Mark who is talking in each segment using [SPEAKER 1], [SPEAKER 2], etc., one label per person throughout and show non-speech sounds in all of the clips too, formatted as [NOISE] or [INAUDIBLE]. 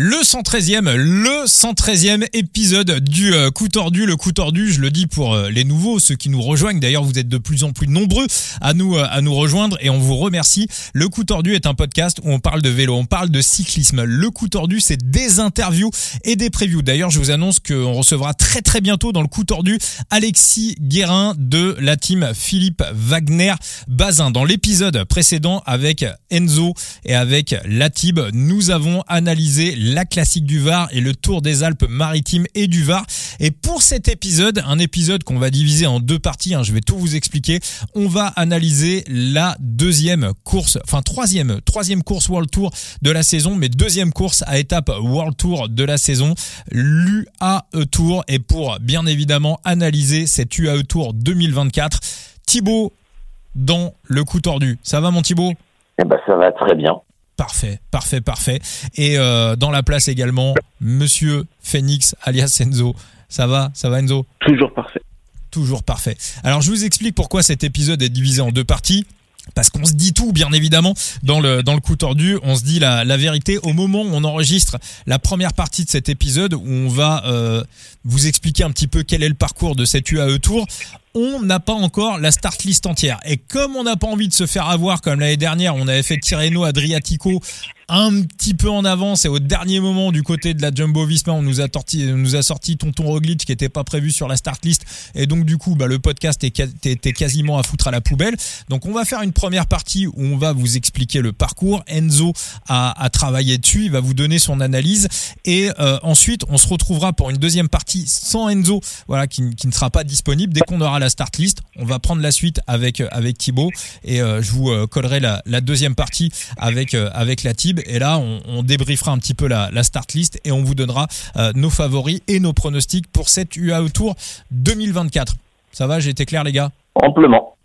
[SPEAKER 1] Le 113e, le 113e épisode du euh, coup tordu. Le coup tordu, je le dis pour euh, les nouveaux, ceux qui nous rejoignent. D'ailleurs, vous êtes de plus en plus nombreux à nous euh, à nous rejoindre et on vous remercie. Le coup tordu est un podcast où on parle de vélo, on parle de cyclisme. Le coup tordu, c'est des interviews et des previews. D'ailleurs, je vous annonce qu'on recevra très très bientôt dans le coup tordu Alexis Guérin de la team Philippe Wagner Bazin. Dans l'épisode précédent avec Enzo et avec Latib, nous avons analysé la classique du Var et le Tour des Alpes-Maritimes et du Var. Et pour cet épisode, un épisode qu'on va diviser en deux parties, hein, je vais tout vous expliquer, on va analyser la deuxième course, enfin troisième, troisième course World Tour de la saison, mais deuxième course à étape World Tour de la saison, l'UAE Tour. Et pour bien évidemment analyser cette UAE Tour 2024, Thibaut dans le coup tordu. Ça va mon Thibaut?
[SPEAKER 2] Eh ben ça va très bien.
[SPEAKER 1] Parfait, parfait, parfait. Et euh, dans la place également, Monsieur Phoenix alias Enzo. Ça va, ça va Enzo?
[SPEAKER 2] Toujours parfait.
[SPEAKER 1] Toujours parfait. Alors je vous explique pourquoi cet épisode est divisé en deux parties. Parce qu'on se dit tout, bien évidemment, dans le, dans le coup tordu, on se dit la, la vérité au moment où on enregistre la première partie de cet épisode, où on va euh, vous expliquer un petit peu quel est le parcours de cette UAE Tour on n'a pas encore la start list entière. Et comme on n'a pas envie de se faire avoir comme l'année dernière, on avait fait Tirreno Adriatico un petit peu en avance et au dernier moment du côté de la Jumbo Visma on nous a sorti, nous a sorti Tonton Roglic qui était pas prévu sur la start list. Et donc du coup bah, le podcast était quasiment à foutre à la poubelle. Donc on va faire une première partie où on va vous expliquer le parcours. Enzo a, a travaillé dessus il va vous donner son analyse. Et euh, ensuite on se retrouvera pour une deuxième partie sans Enzo voilà qui, qui ne sera pas disponible dès qu'on aura la start list on va prendre la suite avec avec Thibaut et euh, je vous euh, collerai la, deuxième partie avec avec la Tib et là, on, débriefera un petit peu la, start list et on vous donnera euh, nos favoris et nos pronostics pour cette UAE Tour 2024. Ça va, j'ai été clair, les gars?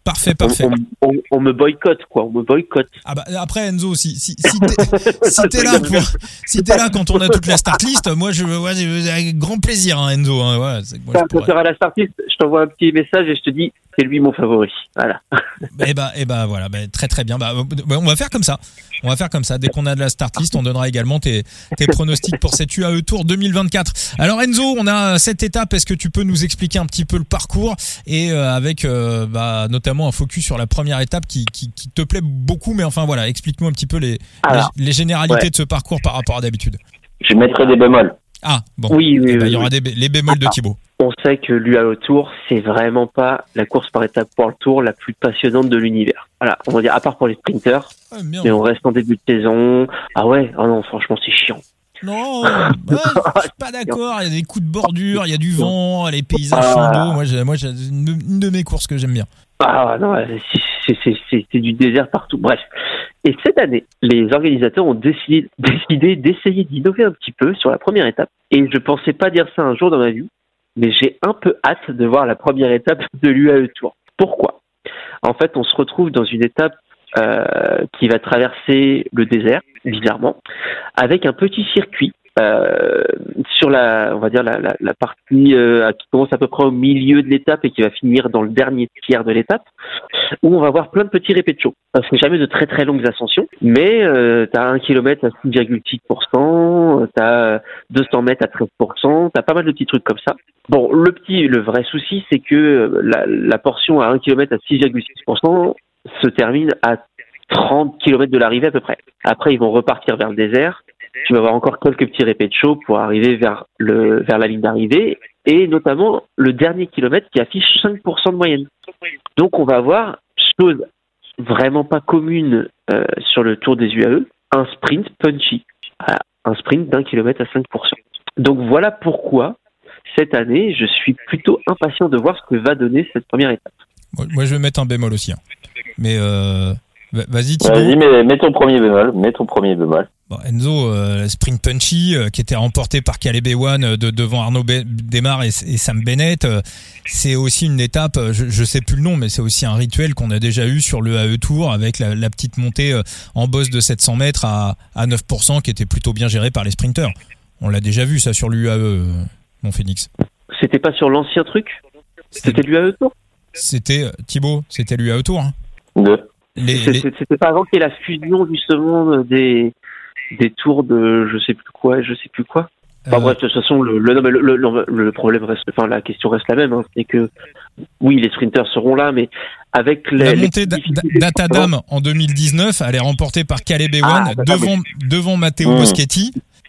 [SPEAKER 1] Parfait, parfait.
[SPEAKER 2] On, on, on, me boycotte, quoi. On me boycotte.
[SPEAKER 1] Ah bah après Enzo, si si si t'es [LAUGHS] si là pour si t'es là quand on a toute la start list, moi je ouais, avec grand plaisir, hein, Enzo. Hein, ouais,
[SPEAKER 2] moi, quand tu auras la start list, je t'envoie un petit message et je te dis c'est lui mon favori. Voilà. [LAUGHS]
[SPEAKER 1] Et bah et bah voilà, bah, très très bien. Bah, on va faire comme ça. On va faire comme ça. Dès qu'on a de la start list, on donnera également tes, tes pronostics pour cette UAE Tour 2024. Alors Enzo, on a cette étape. Est-ce que tu peux nous expliquer un petit peu le parcours et euh, avec euh, bah, notamment un focus sur la première étape qui, qui, qui te plaît beaucoup, mais enfin voilà, explique-nous un petit peu les, Alors, les, les, généralités ouais. de ce parcours par rapport à d'habitude.
[SPEAKER 2] Je mettrai des bémols.
[SPEAKER 1] Ah bon.
[SPEAKER 2] Oui, oui,
[SPEAKER 1] eh ben,
[SPEAKER 2] oui
[SPEAKER 1] il y aura des, les bémols de Thibaut.
[SPEAKER 2] On sait que l'UAE Tour, c'est vraiment pas la course par étape pour le Tour la plus passionnante de l'univers. Voilà, on va dire à part pour les sprinters,
[SPEAKER 1] Ah,
[SPEAKER 2] mais on reste en début de saison. Ah ouais, oh non, franchement, c'est chiant.
[SPEAKER 1] Non, [LAUGHS] ouais, je suis pas d'accord. Il y a des coups de bordure, il y a du vent, les paysages sont beaux. Moi, j'ai, moi, une de mes courses que j'aime bien.
[SPEAKER 2] Ah non, c'est, du désert partout. Bref. Et cette année, les organisateurs ont décidé, d'essayer d'innover un petit peu sur la première étape. Et je pensais pas dire ça un jour dans ma vie, mais j'ai un peu hâte de voir la première étape de l'UAE Tour. Pourquoi? En fait, on se retrouve dans une étape euh, qui va traverser le désert, bizarrement, avec un petit circuit euh, sur la, on va dire la, la, la partie euh, qui commence à peu près au milieu de l'étape et qui va finir dans le dernier tiers de l'étape, où on va voir plein de petits répétitions. C'est jamais de très très longues ascensions, mais euh, tu as un kilomètre à 6,6%, tu as 200 mètres à 13%, tu as pas mal de petits trucs comme ça. Bon, le petit, le vrai souci, c'est que la, la portion à 1 km à 6,6% se termine à 30 km de l'arrivée à peu près. Après, ils vont repartir vers le désert. Tu vas avoir encore quelques petits répés de chaud pour arriver vers le vers la ligne d'arrivée et notamment le dernier kilomètre qui affiche 5% de moyenne. Donc on va avoir chose vraiment pas commune euh, sur le Tour des UAE, un sprint punchy, un sprint d'un kilomètre à 5%. Donc voilà pourquoi cette année je suis plutôt impatient de voir ce que va donner cette première étape.
[SPEAKER 1] Moi je vais mettre un bémol aussi, hein. mais euh... Vas-y.
[SPEAKER 2] Vas-y, mais mets ton premier bémol. Mets ton premier bémol.
[SPEAKER 1] Bon, Enzo, euh, Spring Punchy, euh, qui était remporté par Caleb Ewan euh, de, devant Arnaud Be Desmar et, et, Sam Bennett, euh, c'est aussi une étape, je, je sais plus le nom, mais c'est aussi un rituel qu'on a déjà eu sur le AE Tour avec la, la petite montée en bosse de 700 mètres à, à 9% qui était plutôt bien gérée par les sprinters. On l'a déjà vu ça sur l'UAE, mon Phoenix.
[SPEAKER 2] C'était pas sur l'ancien truc? C'était l'UAE Tour?
[SPEAKER 1] C'était, Thibaut, c'était l'UAE Tour. Hein.
[SPEAKER 2] C'était pas avant qu'il y ait la fusion justement des des tours de je sais plus quoi, je sais plus quoi. Enfin
[SPEAKER 1] Euh,
[SPEAKER 2] bref, de toute façon, le, le, le, le- le problème reste, enfin la question reste la même, hein, c'est que oui, les sprinters seront là, mais avec les,
[SPEAKER 1] La montée d'Atadam en 2019, elle est remportée par Caleb Ewan
[SPEAKER 2] Ah, bah,
[SPEAKER 1] devant, devant Matteo
[SPEAKER 3] Mmh.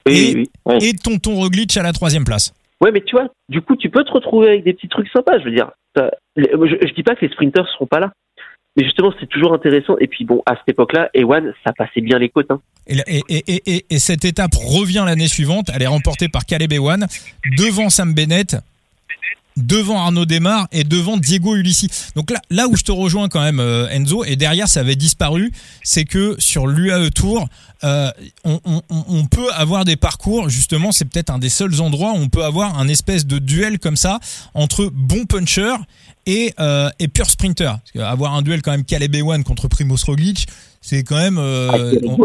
[SPEAKER 2] Oui, oui.
[SPEAKER 1] et Tonton Roglic à la troisième place.
[SPEAKER 2] Ouais, mais tu vois, du coup, tu peux te retrouver avec des petits trucs sympas. Je veux dire, je dis pas que les sprinters seront pas là, mais justement, c'est toujours intéressant. Et puis bon, à cette époque-là, Ewan, ça passait bien les côtes. Hein.
[SPEAKER 1] Et, cette étape revient l'année suivante. Elle est remportée par Caleb Ewan devant Sam Bennett, devant Arnaud Desmar et devant Diego Ulissi. Donc là, là où je te rejoins quand même, euh, Enzo, et derrière ça avait disparu, c'est que sur l'UAE Tour, euh, on, peut avoir des parcours, justement, c'est peut-être un des seuls endroits où on peut avoir un espèce de duel comme ça entre bons punchers et, euh, et pure sprinter. Qu'avoir un duel quand même Caleb Ewan contre Primoz Roglic, c'est quand même... euh,
[SPEAKER 2] Ah, c'est
[SPEAKER 1] on-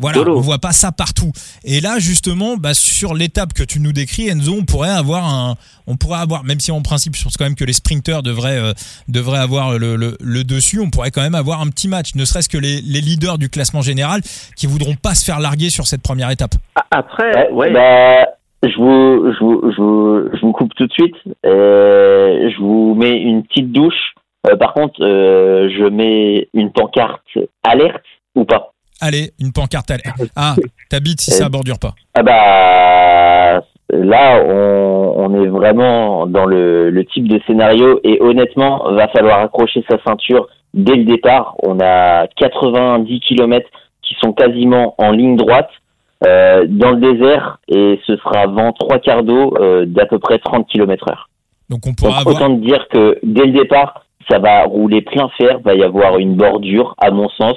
[SPEAKER 1] voilà,
[SPEAKER 2] rigolo.
[SPEAKER 1] on voit pas ça partout. Et là, justement, bah, sur l'étape que tu nous décris, Enzo, on pourrait avoir un, on pourrait avoir, même si en principe, je pense quand même que les sprinters devraient, euh, devraient avoir le, le, le dessus, on pourrait quand même avoir un petit match, ne serait-ce que les, les leaders du classement général qui voudront pas se faire larguer sur cette première étape.
[SPEAKER 2] Après,
[SPEAKER 3] Ouais,
[SPEAKER 2] ouais,
[SPEAKER 3] bah, je vous, je vous, je vous, je vous coupe tout de suite. Euh, je vous mets une petite douche. Euh, par contre, euh, je mets une pancarte alerte ou pas?
[SPEAKER 1] Allez, une pancarte. l'air. Ah, t'habites si ça bordure pas.
[SPEAKER 3] Ah bah là, on, on est vraiment dans le, le type de scénario et honnêtement, va falloir accrocher sa ceinture dès le départ. On a 90 km qui sont quasiment en ligne droite euh, dans le désert et ce sera vent trois quarts d'eau euh, d'à peu près 30 km heure.
[SPEAKER 1] Donc on
[SPEAKER 3] Donc
[SPEAKER 1] pourra avoir.
[SPEAKER 3] autant dire que dès le départ, ça va rouler plein fer, va y avoir une bordure, à mon sens,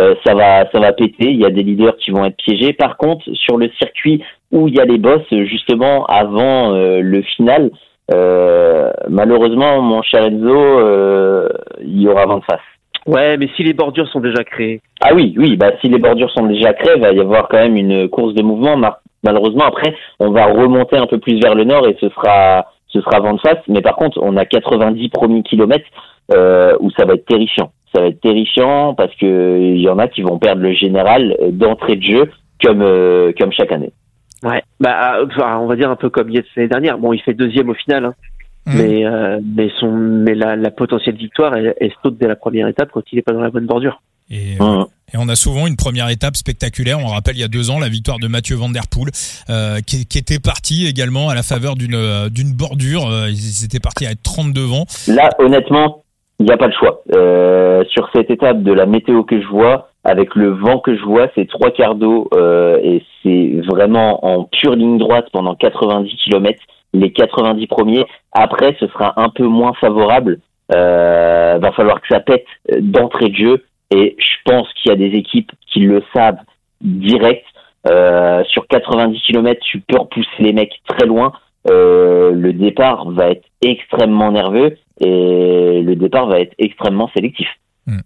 [SPEAKER 3] Euh, ça va, ça va péter. Il y a des leaders qui vont être piégés. Par contre, sur le circuit où il y a les bosses, justement avant euh, le final, euh, malheureusement, mon cher Enzo, euh, il y aura vent de face.
[SPEAKER 2] ouais, mais si les bordures sont déjà créées,
[SPEAKER 3] Ah oui, oui, bah si les bordures sont déjà créées, va y avoir quand même une course de mouvement. Malheureusement, après, on va remonter un peu plus vers le nord et ce sera, ce sera vent de face. Mais par contre, on a 90 premiers kilomètres euh, où ça va être terrifiant. Ça va être terrifiant parce que il y en a qui vont perdre le général euh, d'entrée de jeu comme euh, comme chaque année.
[SPEAKER 2] ouais, bah, enfin, on va dire un peu comme Yates l'année dernière. Bon, il fait deuxième au final, hein,
[SPEAKER 1] Mhm.
[SPEAKER 2] mais euh, mais son, mais la, la potentielle victoire, elle, elle saute dès la première étape quand il est pas dans la bonne bordure.
[SPEAKER 1] Et,
[SPEAKER 3] Mmh.
[SPEAKER 1] Et on a souvent une première étape spectaculaire. On rappelle il y a deux ans la victoire de Mathieu Van Der Poel, euh, qui, qui était parti également à la faveur d'une euh, d'une bordure. Euh, Ils étaient partis à être 30 devant.
[SPEAKER 3] Là, honnêtement, il n'y a pas le choix. Euh, sur cette étape de la météo que je vois, avec le vent que je vois, c'est trois quarts d'eau euh, et c'est vraiment en pure ligne droite pendant 90 km. Les 90 premiers. Après, ce sera un peu moins favorable. Euh, va falloir que ça pète euh, d'entrée de jeu. Et je pense qu'il y a des équipes qui le savent direct. Euh, sur 90 km, tu peux repousser les mecs très loin. Euh, le départ va être extrêmement nerveux et le départ va être extrêmement sélectif.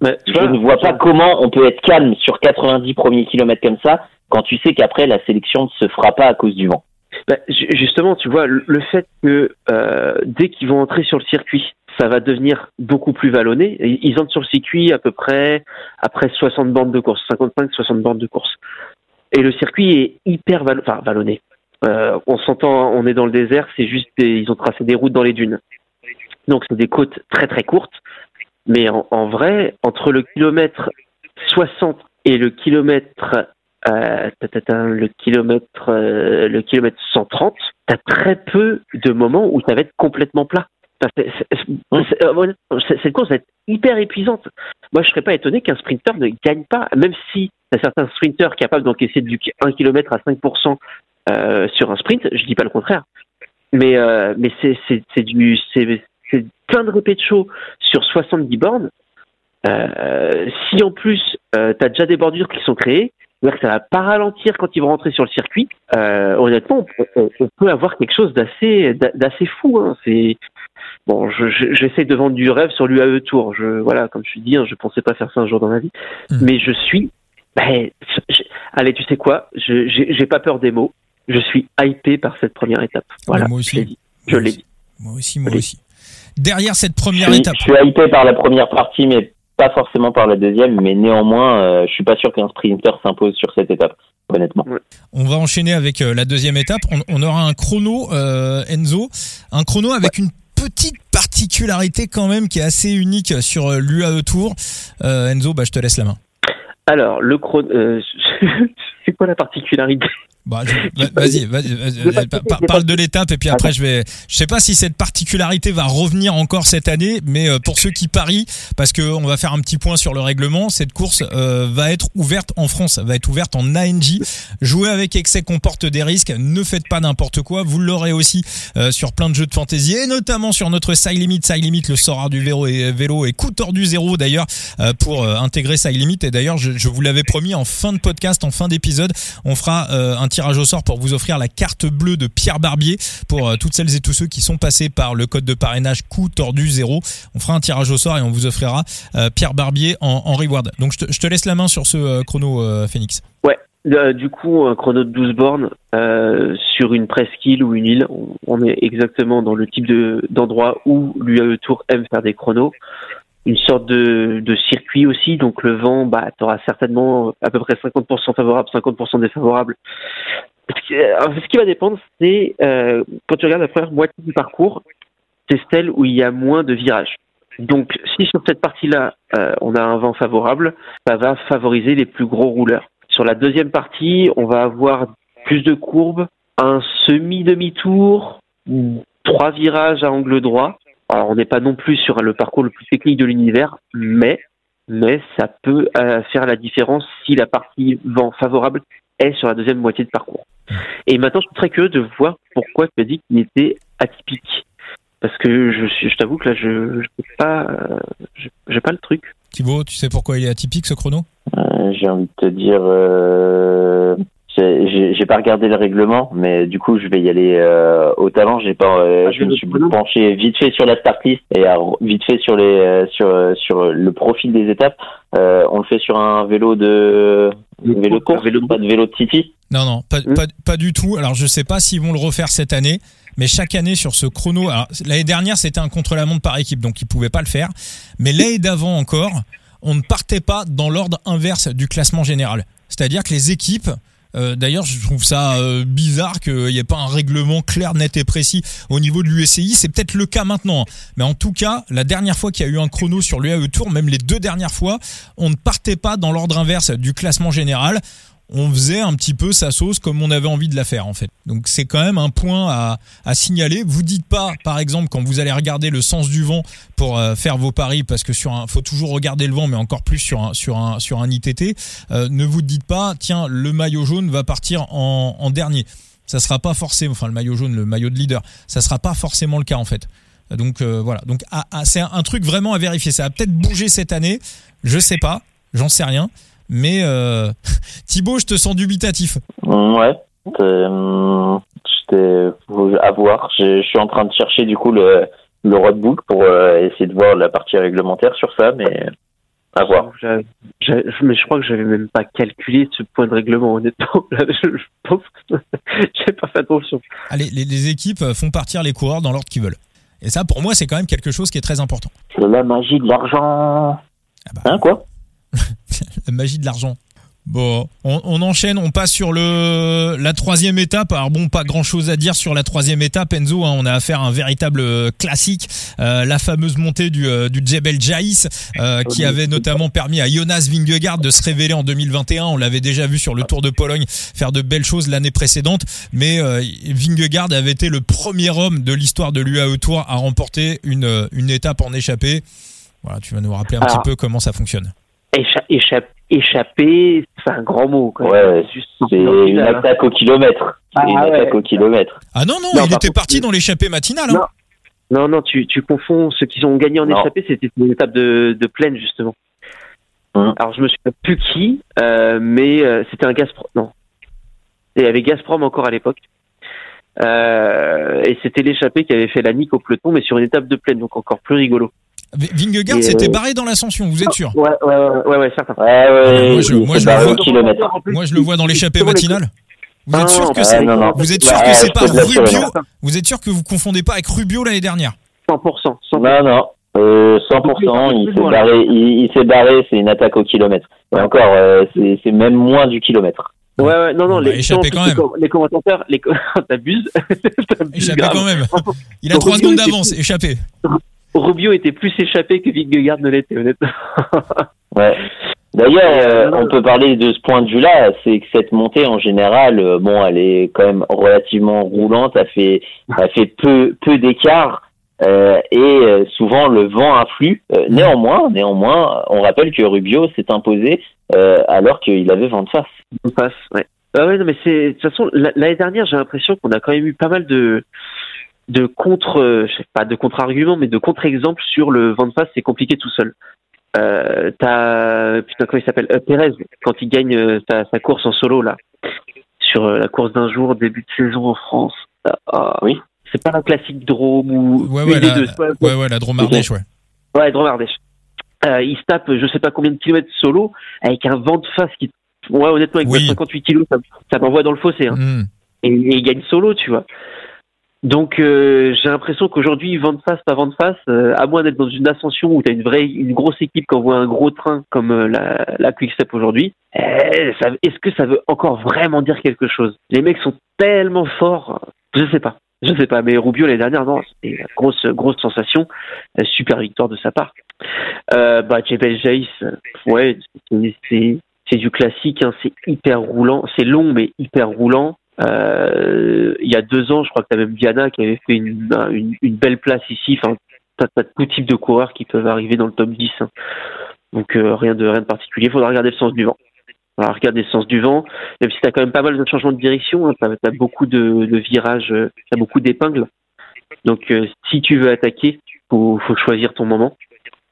[SPEAKER 2] Mais, tu
[SPEAKER 3] Je
[SPEAKER 2] vois,
[SPEAKER 3] ne vois pas comment on peut être calme sur 90 premiers kilomètres comme ça quand tu sais qu'après la sélection ne se fera pas à cause du vent.
[SPEAKER 2] Bah, ju- justement, tu vois, le le fait que euh, dès qu'ils vont entrer sur le circuit, ça va devenir beaucoup plus vallonné. Ils entrent sur le circuit à peu près après 60 bornes de course, 55-60 bornes de course. Et le circuit est hyper vallonné. Euh, on s'entend, on est dans le désert, c'est juste ils ont tracé des routes dans les dunes. Donc c'est des côtes très très courtes. Mais en, vrai, entre le kilomètre 60 et le kilomètre euh, le kilomètre euh, le kilomètre 130, t'as très peu de moments où ça va être complètement plat. C'est- euh, Cette course va être hyper épuisante. Moi, je serais pas étonné qu'un sprinter ne gagne pas, même si t'as certains sprinters capables d'encaisser du 1 km à 5% euh, sur un sprint. Je dis pas le contraire. Mais euh, mais c'est du c'est plein de répétitions show sur 70 bornes. Euh, si en plus euh, t'as déjà des bordures qui sont créées, c'est-à-dire que ça va pas ralentir quand ils vont rentrer sur le circuit. Euh, honnêtement, on, peut avoir quelque chose d'assez d'a- d'assez fou. Hein. C'est bon, je- je- j'essaie de vendre du rêve sur l'UAE Tour. Je voilà, comme je suis dit, hein, je pensais pas faire ça un jour dans ma vie,
[SPEAKER 1] Hmm.
[SPEAKER 2] mais je suis. ben, je- allez, tu sais quoi? Je- J'ai pas peur des mots. Je suis hypé par cette première étape. Voilà,
[SPEAKER 1] moi aussi.
[SPEAKER 2] Je l'ai dit.
[SPEAKER 1] Moi aussi, moi aussi. Derrière cette
[SPEAKER 3] Je
[SPEAKER 1] première
[SPEAKER 3] suis,
[SPEAKER 1] étape.
[SPEAKER 3] je suis hypé par la première partie, mais pas forcément par la deuxième. Mais néanmoins, euh, je suis pas sûr qu'un sprinter s'impose sur cette étape. honnêtement.
[SPEAKER 1] On va enchaîner avec euh, la deuxième étape. On, on aura un chrono, euh, Enzo, un chrono avec une petite particularité quand même qui est assez unique sur euh, l'UAE Tour. Euh, Enzo, bah, je te laisse la main.
[SPEAKER 2] Alors, le chrono. euh, [LAUGHS] c'est quoi la particularité?
[SPEAKER 1] Bah, [LAUGHS] vas-y, par- par- parle de l'étape et puis après je vais. Je sais pas si cette particularité va revenir encore cette année, mais euh, pour ceux qui parient, parce que on va faire un petit point sur le règlement, cette course euh, va être ouverte en France, va être ouverte en ANJ. Jouer avec excès comporte des risques. Ne faites pas n'importe quoi. Vous l'aurez aussi euh, sur plein de jeux de fantaisie et notamment sur notre Side Limit. Side Limit, le sort du vélo et vélo et coup tordu zéro d'ailleurs euh, pour euh, intégrer Side Limit. Et d'ailleurs, je, je vous l'avais promis en fin de podcast, en fin d'épisode, on fera euh, un tirage au sort pour vous offrir la carte bleue de Pierre Barbier pour euh, toutes celles et tous ceux qui sont passés par le code de parrainage coup tordu zéro. On fera un tirage au sort et on vous offrira euh, Pierre Barbier en, en reward. Donc je te, laisse la main sur ce euh, chrono Phoenix.
[SPEAKER 2] Euh, Du coup, un chrono de 12 bornes sur une presqu'île ou une île. On, est exactement dans le type de- d'endroit où l'UAE Tour aime faire des chronos. Une sorte de, de circuit aussi, donc le vent, bah, tu auras certainement à peu près 50% favorable, 50% défavorable. Ce qui, alors, ce qui va dépendre, c'est euh, quand tu regardes la première moitié du parcours, c'est celle où il y a moins de virages. Donc, si sur cette partie-là, euh, on a un vent favorable, ça va favoriser les plus gros rouleurs. Sur la deuxième partie, on va avoir plus de courbes, un semi-demi-tour, trois virages à angle droit. Alors, on n'est pas non plus sur le parcours le plus technique de l'univers, mais, mais ça peut euh, faire la différence si la partie vent favorable est sur la deuxième moitié de parcours. Et maintenant, je suis très curieux de voir pourquoi tu as dit qu'il était atypique. Parce que je, suis- je t'avoue que là, je je sais pas, euh, j'ai- j'ai pas le truc.
[SPEAKER 1] Thibaut, tu sais pourquoi il est atypique ce chrono?
[SPEAKER 3] Euh, j'ai envie de te dire, euh, j'ai pas regardé le règlement, mais du coup, je vais y aller euh, au talent. J'ai pas, euh,
[SPEAKER 2] Ah,
[SPEAKER 3] je me
[SPEAKER 2] le
[SPEAKER 3] suis penché vite fait sur la start list et vite fait sur les, euh, sur sur le profil des étapes. Euh, on le fait sur un vélo de vélo
[SPEAKER 2] Un vélo de
[SPEAKER 3] pas de vélo de city.
[SPEAKER 1] Non, non, pas,
[SPEAKER 2] Hmm.
[SPEAKER 1] pas, pas du tout. Alors, je sais pas s'ils vont le refaire cette année, mais chaque année sur ce chrono. L'année dernière, c'était un contre-la-montre par équipe, donc ils pouvaient pas le faire. Mais l'année d'avant encore, on ne partait pas dans l'ordre inverse du classement général. C'est-à-dire que les équipes. Euh, D'ailleurs, je trouve ça euh, bizarre qu'il n'y ait pas un règlement clair, net et précis au niveau de l'USCI. C'est peut-être le cas maintenant. hein. Mais en tout cas, la dernière fois qu'il y a eu un chrono sur l'UAE Tour, même les deux dernières fois, on ne partait pas dans l'ordre inverse du classement général on faisait un petit peu sa sauce comme on avait envie de la faire en fait. Donc c'est quand même un point à, à signaler. Vous dites pas, par exemple, quand vous allez regarder le sens du vent pour euh, faire vos paris, parce que sur un, faut toujours regarder le vent, mais encore plus sur un sur un sur un ITT. euh, ne vous dites pas, tiens, le maillot jaune va partir en, en dernier. Ça sera pas forcément, enfin le maillot jaune, le maillot de leader, ça sera pas forcément le cas en fait. Donc euh, voilà. Donc c'est un, un truc vraiment à vérifier. Ça va peut-être bouger cette année. Je sais pas, j'en sais rien. Mais euh, [LAUGHS] Thibaut, je te sens dubitatif.
[SPEAKER 3] Ouais. Euh, J'étais à voir. Je, je suis en train de chercher du coup le le roadbook pour euh, essayer de voir la partie réglementaire sur ça, mais à voir.
[SPEAKER 2] Mais je crois que j'avais même pas calculé ce point de règlement, honnêtement. [LAUGHS] Là, je, je pense que [LAUGHS] j'ai pas fait attention.
[SPEAKER 1] Allez, les, les équipes font partir les coureurs dans l'ordre qu'ils veulent. Et ça, pour moi, c'est quand même quelque chose qui est très important.
[SPEAKER 3] C'est la magie de l'argent.
[SPEAKER 1] Ah bah.
[SPEAKER 3] Hein, quoi? [LAUGHS]
[SPEAKER 1] La magie de l'argent. Bon, on, on enchaîne, on passe sur le la troisième étape. Alors bon, pas grand chose à dire sur la troisième étape, Enzo. hein, on a affaire à un véritable euh, classique, euh, la fameuse montée du, euh, du Jebel Jaïs, euh, qui avait notamment permis à Jonas Vingegaard de se révéler en 2021. On l'avait déjà vu sur le Tour de Pologne faire de belles choses l'année précédente, mais Vingegaard avait été le premier homme de l'histoire de l'UAE Tour à remporter une une étape en échappée. Voilà, tu vas nous rappeler un
[SPEAKER 2] Alors,
[SPEAKER 1] petit peu comment ça fonctionne.
[SPEAKER 2] Écha- échapp- échapper, c'est un grand mot. Quand même.
[SPEAKER 3] Ouais,
[SPEAKER 2] C'est
[SPEAKER 3] une attaque au kilomètre.
[SPEAKER 2] Ah,
[SPEAKER 3] une
[SPEAKER 2] ouais.
[SPEAKER 3] attaque au kilomètre.
[SPEAKER 1] Ah non, non,
[SPEAKER 2] Non,
[SPEAKER 1] il
[SPEAKER 2] par
[SPEAKER 1] était parti dans l'échappée matinale. hein.
[SPEAKER 2] Non. Non, non, tu, tu confonds. Ceux qui ont gagné en
[SPEAKER 3] Non.
[SPEAKER 2] échappée, c'était une étape de, de plaine, justement.
[SPEAKER 3] Hum.
[SPEAKER 2] Alors, je me souviens plus qui, euh, mais euh, c'était un Gazprom. Non. Il y avait Gazprom encore à l'époque. Euh, et c'était l'échappée qui avait fait la nique au peloton, mais sur une étape de plaine, donc encore plus rigolo.
[SPEAKER 1] Vingegaard s'était
[SPEAKER 2] euh,
[SPEAKER 1] barré dans l'ascension, vous êtes sûr
[SPEAKER 2] Ouais, ouais, ouais, ouais, ouais certain.
[SPEAKER 3] Ouais, ouais,
[SPEAKER 1] moi, je- moi, je le vois.
[SPEAKER 3] kilomètre.
[SPEAKER 1] Moi, je le vois dans l'échappée matinale. Vous
[SPEAKER 2] Ah,
[SPEAKER 1] êtes sûr que
[SPEAKER 2] ah,
[SPEAKER 1] c'est. Vous êtes sûr
[SPEAKER 3] Ouais,
[SPEAKER 1] que c'est
[SPEAKER 3] je
[SPEAKER 1] pas. Rubio Vous êtes sûr que vous confondez pas avec Rubio l'année dernière
[SPEAKER 2] 100%. 100%.
[SPEAKER 3] Non, non. Euh, 100%, il s'est barré, il, il s'est barré, c'est une attaque au kilomètre. Et encore, euh, c'est même moins du kilomètre.
[SPEAKER 2] Ouais, ouais, non, non, les,
[SPEAKER 4] quand
[SPEAKER 2] les
[SPEAKER 4] même.
[SPEAKER 2] com- les commentateurs, les, co- [LAUGHS] t'abuses. [LAUGHS]
[SPEAKER 4] Échappé quand même. Il a
[SPEAKER 2] Rubio
[SPEAKER 4] 3 secondes d'avance, échappé.
[SPEAKER 2] Rubio était plus échappé que Vingegaard ne l'était, honnêtement. [LAUGHS]
[SPEAKER 3] Ouais. D'ailleurs, euh, on peut parler de ce point de vue-là, c'est que cette montée en général, euh, bon, elle est quand même relativement roulante, elle fait, elle fait peu, peu d'écart. euh, et euh, souvent le vent influe. Euh, néanmoins, néanmoins, on rappelle que Rubio s'est imposé euh, alors qu'il avait vent de face.
[SPEAKER 2] On passe, ouais. Ah ouais, non, mais c'est, de toute façon, la- l'année dernière, j'ai l'impression qu'on a quand même eu pas mal de, de contre, euh, je sais pas, de contre-arguments, mais de contre-exemples sur le vent de face, c'est compliqué tout seul. Euh, t'as, putain, comment il s'appelle, euh, Pérez, quand il gagne euh, sa, sa course en solo, là, sur euh, la course d'un jour, début de saison en France. Ah, ah,
[SPEAKER 3] Oui.
[SPEAKER 2] C'est pas un classique Drôme ou
[SPEAKER 4] Ouais,
[SPEAKER 2] une
[SPEAKER 4] ouais,
[SPEAKER 2] des
[SPEAKER 4] la,
[SPEAKER 2] deux, pas-
[SPEAKER 4] ouais, ouais, la Dromardèche, ouais.
[SPEAKER 2] Ouais, Drôme Ardèche. Euh, il se tape, je sais pas combien de kilomètres solo, avec un vent de face qui, ouais, honnêtement, avec
[SPEAKER 4] Oui.
[SPEAKER 2] 58 kilos, ça, ça m'envoie dans le fossé, hein. Et, et il gagne solo, tu vois. Donc, euh, j'ai l'impression qu'aujourd'hui, vent de face, pas vent de face, euh, à moins d'être dans une ascension où t'as une vraie, une grosse équipe qui envoie un gros train comme euh, la, la Quick-Step aujourd'hui, eh, est-ce que ça veut encore vraiment dire quelque chose? Les mecs sont tellement forts, je sais pas. Je sais pas, mais Rubio l'année dernière, non, c'était grosse, grosse sensation, euh, super victoire de sa part. Euh, bah, Jebel Jaïs, euh, ouais, c'est du classique, hein, c'est hyper roulant, c'est long mais hyper roulant. Euh, il y a deux ans, je crois que tu as même Diana qui avait fait une, une, belle place ici. Enfin, t'as as tout type de coureurs qui peuvent arriver dans le top 10. hein. Donc euh, rien de rien de particulier. Il faudra regarder le sens du vent. Faudra regarder le sens du vent. Même si tu as quand même pas mal de changements de direction, hein, tu as, beaucoup de, de virages, euh, tu as beaucoup d'épingles. Donc euh, si tu veux attaquer, faut, faut choisir ton moment,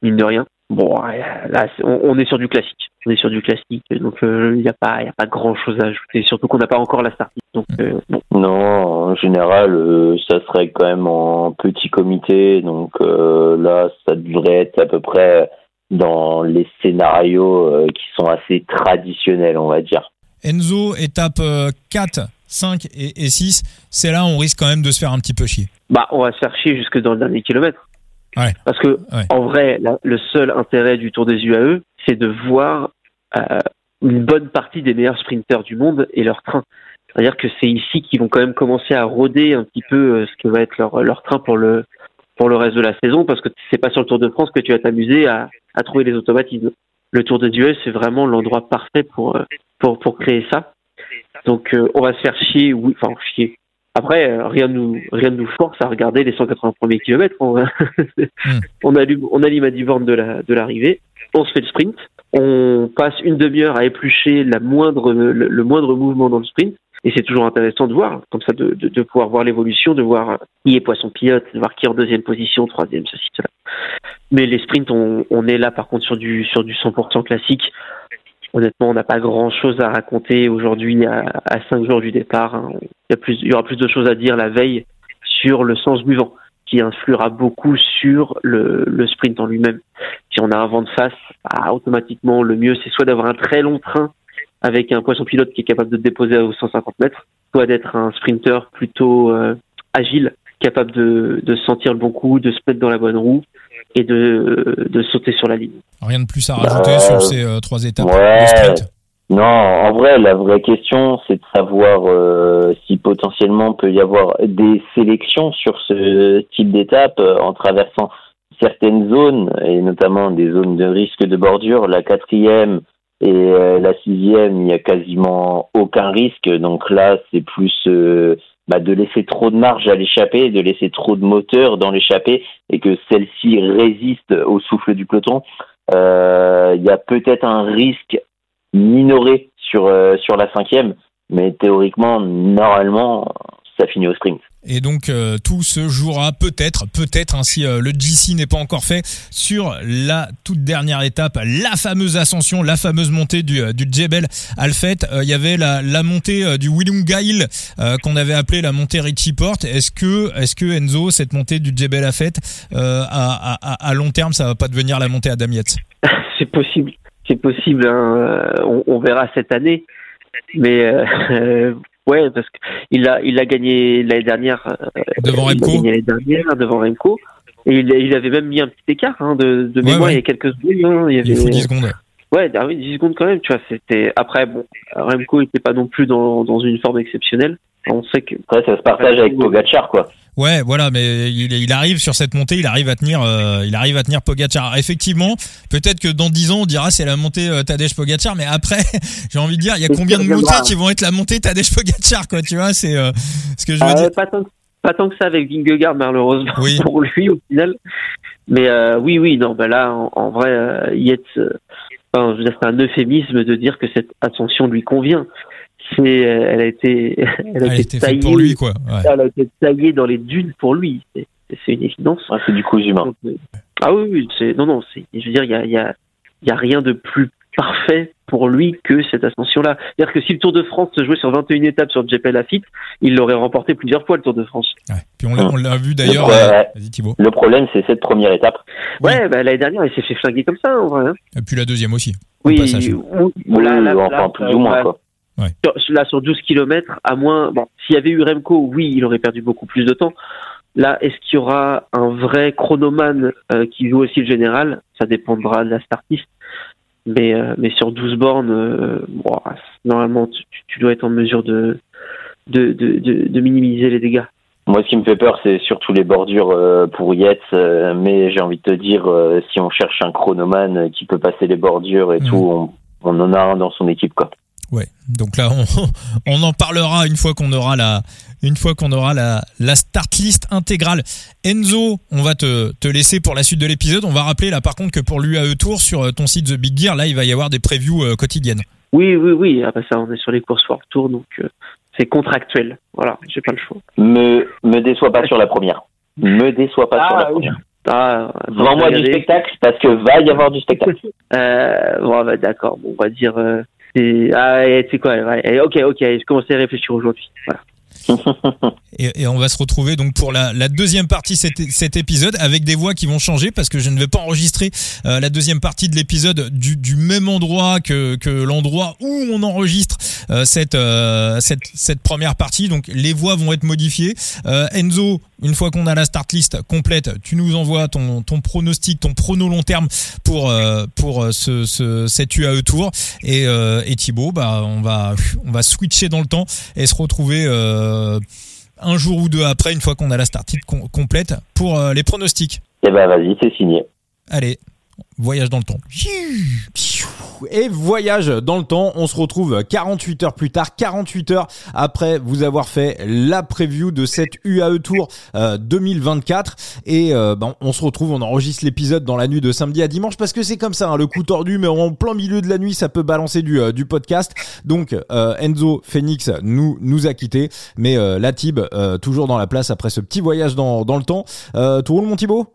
[SPEAKER 2] mine de rien. Bon, là, on est sur du classique. On est sur du classique, donc il n'y a pas, y a pas grand chose à ajouter. Surtout qu'on n'a pas encore la start. Donc euh, bon,
[SPEAKER 3] Non, en général, euh, ça serait quand même en petit comité, donc euh, là, ça devrait être à peu près dans les scénarios euh, qui sont assez traditionnels, on va dire.
[SPEAKER 4] Enzo, étape euh, 4, 5 et, et 6, c'est là où on risque quand même de se faire un petit peu chier.
[SPEAKER 2] bah, on va se faire chier jusque dans le dernier kilomètre.
[SPEAKER 4] Ouais.
[SPEAKER 2] Parce que
[SPEAKER 4] Ouais.
[SPEAKER 2] en vrai, la- le seul intérêt du Tour des UAE, c'est de voir euh, une bonne partie des meilleurs sprinteurs du monde et leur train. C'est-à-dire que c'est ici qu'ils vont quand même commencer à rôder un petit peu euh, ce que va être leur, leur train pour le pour le reste de la saison, parce que c'est pas sur le Tour de France que tu vas t'amuser à, à trouver les automatismes. Le Tour des UAE, c'est vraiment l'endroit parfait pour, euh, pour pour créer ça. Donc on va se faire chier, oui, enfin chier. Après, euh, rien ne nous rien nous force à regarder les 180 premiers kilomètres. On, [LAUGHS] on allume on allume à Divorne de la de l'arrivée, on se fait le sprint, on passe une demi-heure à éplucher la moindre le, le moindre mouvement dans le sprint. Et c'est toujours intéressant de voir, comme ça, de, de, de pouvoir voir l'évolution, de voir qui est poisson pilote, de voir qui est en deuxième position, troisième, ceci, cela. Mais les sprints, on, on est là par contre sur du sur du 100% classique. Honnêtement, on n'a pas grand chose à raconter aujourd'hui à, cinq jours du départ. hein. Il, y aura plus de choses à dire la veille sur le sens du vent, qui influera beaucoup sur le, sprint en lui-même. Si on a un vent de face, bah, automatiquement, le mieux, c'est soit d'avoir un très long train avec un poisson pilote qui est capable de déposer aux 150 mètres, soit d'être un sprinter plutôt euh, agile, capable de sentir le bon coup, de se mettre dans la bonne roue et de, de sauter sur la ligne.
[SPEAKER 4] Rien de plus à rajouter
[SPEAKER 3] Bah,
[SPEAKER 4] sur ces euh, trois étapes
[SPEAKER 3] ouais.
[SPEAKER 4] de sprint?
[SPEAKER 3] Non, en vrai, la vraie question, c'est de savoir euh, si potentiellement peut y avoir des sélections sur ce type d'étape euh, en traversant certaines zones, et notamment des zones de risque de bordure. La quatrième et la sixième, il y a quasiment aucun risque. Donc là, c'est plus bah, de laisser trop de marge à l'échappée, de laisser trop de moteur dans l'échappée, et que celle-ci résiste au souffle du peloton. Euh, Il y a peut-être un risque minoré sur euh, sur la cinquième, mais théoriquement, normalement, ça finit au sprint.
[SPEAKER 4] Et donc euh, tout se jouera peut-être, peut-être ainsi euh, le GC n'est pas encore fait sur la toute dernière étape, la fameuse ascension, la fameuse montée du, euh, du Djebel Alfet. Euh, Il y avait la, la montée euh, du Willungail euh, qu'on avait appelé la montée Richie Porte. Est-ce que, est-ce que Enzo, cette montée du Djebel euh, à, à, à long terme, ça va pas devenir la montée à Damietz [LAUGHS]
[SPEAKER 2] c'est possible, c'est possible. hein. Euh, On, on verra cette année, mais euh, ouais, parce qu'il a, il a gagné l'année dernière. euh,
[SPEAKER 4] Devant
[SPEAKER 2] il a
[SPEAKER 4] Remco
[SPEAKER 2] gagné l'année dernière devant Remco. Et il, il avait même mis un petit écart hein, de, de
[SPEAKER 4] Ouais,
[SPEAKER 2] mémoire
[SPEAKER 4] ouais.
[SPEAKER 2] il y a quelques secondes. hein. Il y
[SPEAKER 4] Il
[SPEAKER 2] avait,
[SPEAKER 4] faut 10 secondes.
[SPEAKER 2] Ouais, ah oui, 10 secondes quand même, tu vois. C'était après bon, Remco n'était pas non plus dans, dans une forme exceptionnelle. On sait que
[SPEAKER 3] Ouais, ça se partage avec Pogacar, quoi.
[SPEAKER 4] Ouais, voilà, mais il, il arrive sur cette montée, il arrive à tenir, euh, il arrive à tenir Pogacar. Effectivement, peut-être que dans 10 ans on dira c'est la montée euh, Tadej Pogacar, mais après, [LAUGHS] j'ai envie de dire, il y a combien de montées qui vont être la montée Tadej Pogacar, quoi, tu vois, c'est euh, ce que je veux
[SPEAKER 2] Euh,
[SPEAKER 4] dire.
[SPEAKER 2] pas tant que pas tant que ça avec Vingegaard malheureusement
[SPEAKER 4] Oui. [LAUGHS]
[SPEAKER 2] pour lui au final. Mais euh, oui, oui, non, ben là, en, en vrai, euh, Yates, euh, enfin, c'est un euphémisme de dire que cette ascension lui convient. C'est, euh, elle a été, [LAUGHS] elle a
[SPEAKER 4] Elle
[SPEAKER 2] été taillée,
[SPEAKER 4] pour lui, quoi. Ouais.
[SPEAKER 2] elle a été taillée dans les dunes pour lui. C'est, c'est une évidence.
[SPEAKER 3] Ouais, c'est du coup humain.
[SPEAKER 2] Donc, euh, Ah oui, oui, c'est non, non, c'est, je veux dire, il y a, il y a, il y a rien de plus parfait pour lui que cette ascension-là. C'est-à-dire que si le Tour de France se jouait sur 21 étapes sur JP Lafitte, il l'aurait remporté plusieurs fois le Tour de France.
[SPEAKER 4] Ouais. Puis on l'a, on l'a vu d'ailleurs.
[SPEAKER 3] Ouais,
[SPEAKER 4] euh, Thibaut.
[SPEAKER 3] Le problème, c'est cette première étape.
[SPEAKER 4] Oui.
[SPEAKER 2] Ouais, bah, l'année dernière, il s'est fait flinguer comme ça, en vrai. hein.
[SPEAKER 4] Et puis la deuxième aussi. Au
[SPEAKER 2] Oui,
[SPEAKER 4] passage.
[SPEAKER 2] ou-
[SPEAKER 3] Oui,
[SPEAKER 2] là, là,
[SPEAKER 3] enfin,
[SPEAKER 2] là,
[SPEAKER 3] plus ou moins,
[SPEAKER 2] là, Sur, là, sur 12 km, à moins. Bon, s'il y avait eu Remco, oui, il aurait perdu beaucoup plus de temps. Là, est-ce qu'il y aura un vrai chronomane euh, qui joue aussi le général? Ça dépendra de la startiste. Mais, euh, mais sur 12 bornes, euh, bon, normalement, tu, dois être en mesure de, de, de, de, de minimiser les dégâts.
[SPEAKER 3] Moi, ce qui me fait peur, c'est surtout les bordures pour Yates. mais j'ai envie de te dire, si on cherche un chronomane qui peut passer les bordures et
[SPEAKER 4] Mhm.
[SPEAKER 3] tout, on, on en a un dans son équipe, quoi.
[SPEAKER 4] Ouais. Donc là, on, [LAUGHS] on en parlera une fois qu'on aura la, une fois qu'on aura la, la start list intégrale. Enzo, on va te, te laisser pour la suite de l'épisode. On va rappeler là, par contre, que pour l'UAE Tour sur euh, ton site The Big Gear, là, il va y avoir des previews euh, quotidiennes.
[SPEAKER 2] Oui, oui, oui. Après ça, on est sur les courses World Tour, donc euh, c'est contractuel. Voilà, j'ai pas le choix.
[SPEAKER 3] Me, me déçois pas sur la première. Me déçois pas
[SPEAKER 2] Ah,
[SPEAKER 3] sur la
[SPEAKER 2] oui.
[SPEAKER 3] première.
[SPEAKER 2] Ah,
[SPEAKER 3] Vends-moi du spectacle parce que va y avoir du spectacle. [LAUGHS]
[SPEAKER 2] Euh, bon, bah, d'accord, bon, on va dire. C'est- ah, et quoi ouais, Ok, ok, je commence à réfléchir aujourd'hui. Voilà.
[SPEAKER 4] Et, on va se retrouver donc pour la, deuxième partie de cet, épisode avec des voix qui vont changer parce que je ne vais pas enregistrer euh, la deuxième partie de l'épisode du, même endroit que, l'endroit où on enregistre euh, cette, euh, cette première partie. Donc les voix vont être modifiées. Enzo, une fois qu'on a la start list complète, tu nous envoies ton, pronostic, ton prono long terme pour pour ce, ce UAE Tour et, et Thibaut, bah on va on va switcher dans le temps et se retrouver un jour ou deux après, une fois qu'on a la start com- complète, pour euh, les pronostics.
[SPEAKER 3] Eh ben, vas-y, c'est signé.
[SPEAKER 4] Allez, voyage dans le temps.
[SPEAKER 1] Et voyage dans le temps, on se retrouve 48 heures plus tard, 48 heures après vous avoir fait la preview de cette UAE Tour euh, 2024. Et euh, ben, on se retrouve, on enregistre l'épisode dans la nuit de samedi à dimanche parce que c'est comme ça, hein, le coup tordu, mais en plein milieu de la nuit, ça peut balancer du, euh, podcast. Donc euh, Enzo Phoenix nous nous a quittés, mais euh, la Tib euh, toujours dans la place après ce petit voyage dans, dans le temps. Euh, tout roule mon Thibaut?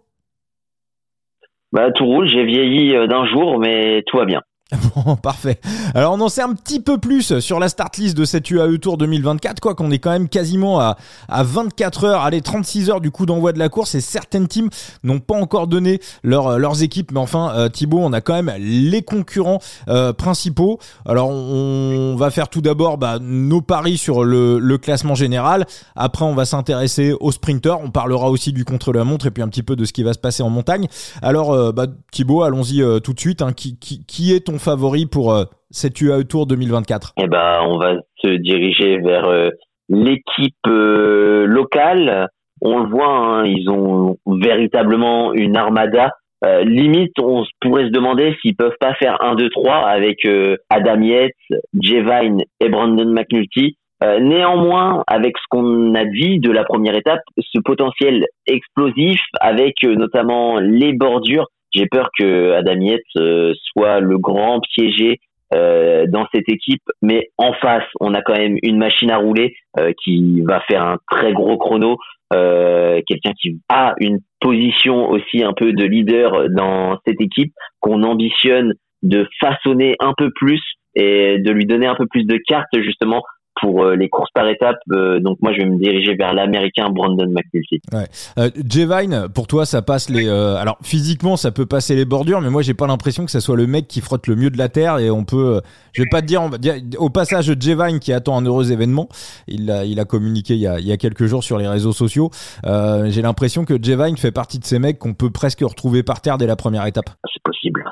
[SPEAKER 3] Bah, tout roule, j'ai vieilli euh, d'un jour, mais tout va bien. [LAUGHS]
[SPEAKER 1] Bon, parfait. Alors on en sait un petit peu plus sur la start list de cette UAE Tour 2024, quoi qu'on est quand même quasiment à, à 24 heures, allez 36 heures du coup d'envoi de la course et certaines teams n'ont pas encore donné leur, leurs équipes, mais enfin euh, Thibaut, on a quand même les concurrents euh, principaux. Alors on, va faire tout d'abord bah, nos paris sur le, le classement général, après on va s'intéresser aux sprinters, on parlera aussi du contre-la-montre et puis un petit peu de ce qui va se passer en montagne. Alors euh, bah, Thibaut, allons-y euh, tout de suite, hein. qui, qui, qui est ton favori pour euh, cette UAE Tour 2024
[SPEAKER 3] Eh ben, on va se diriger vers euh, l'équipe euh, locale. On le voit, hein, ils ont véritablement une armada. Euh, limite, on pourrait se demander s'ils peuvent pas faire 1, 2, 3 avec Adam Yates, Jay Vine et Brandon McNulty. Néanmoins, avec ce qu'on a dit de la première étape, ce potentiel explosif avec notamment les bordures, j'ai peur que Adam euh, soit le grand piégé euh, dans cette équipe, mais en face, on a quand même une machine à rouler euh, qui va faire un très gros chrono, euh, quelqu'un qui a une position aussi un peu de leader dans cette équipe qu'on ambitionne de façonner un peu plus et de lui donner un peu plus de cartes justement pour euh, les courses par étapes. Euh, donc moi, je vais me diriger vers l'américain Brandon McNulty.
[SPEAKER 1] Euh, Jevine, pour toi, ça passe les. euh, alors physiquement, ça peut passer les bordures, mais moi, j'ai pas l'impression que ça soit le mec qui frotte le mieux de la terre. Et on peut, euh, je vais pas te dire, on va dire au passage Jevine qui attend un heureux événement. Il a, il a communiqué il y a, il y a quelques jours sur les réseaux sociaux. Euh, j'ai l'impression que Jevine fait partie de ces mecs qu'on peut presque retrouver par terre dès la première étape.
[SPEAKER 3] C'est possible.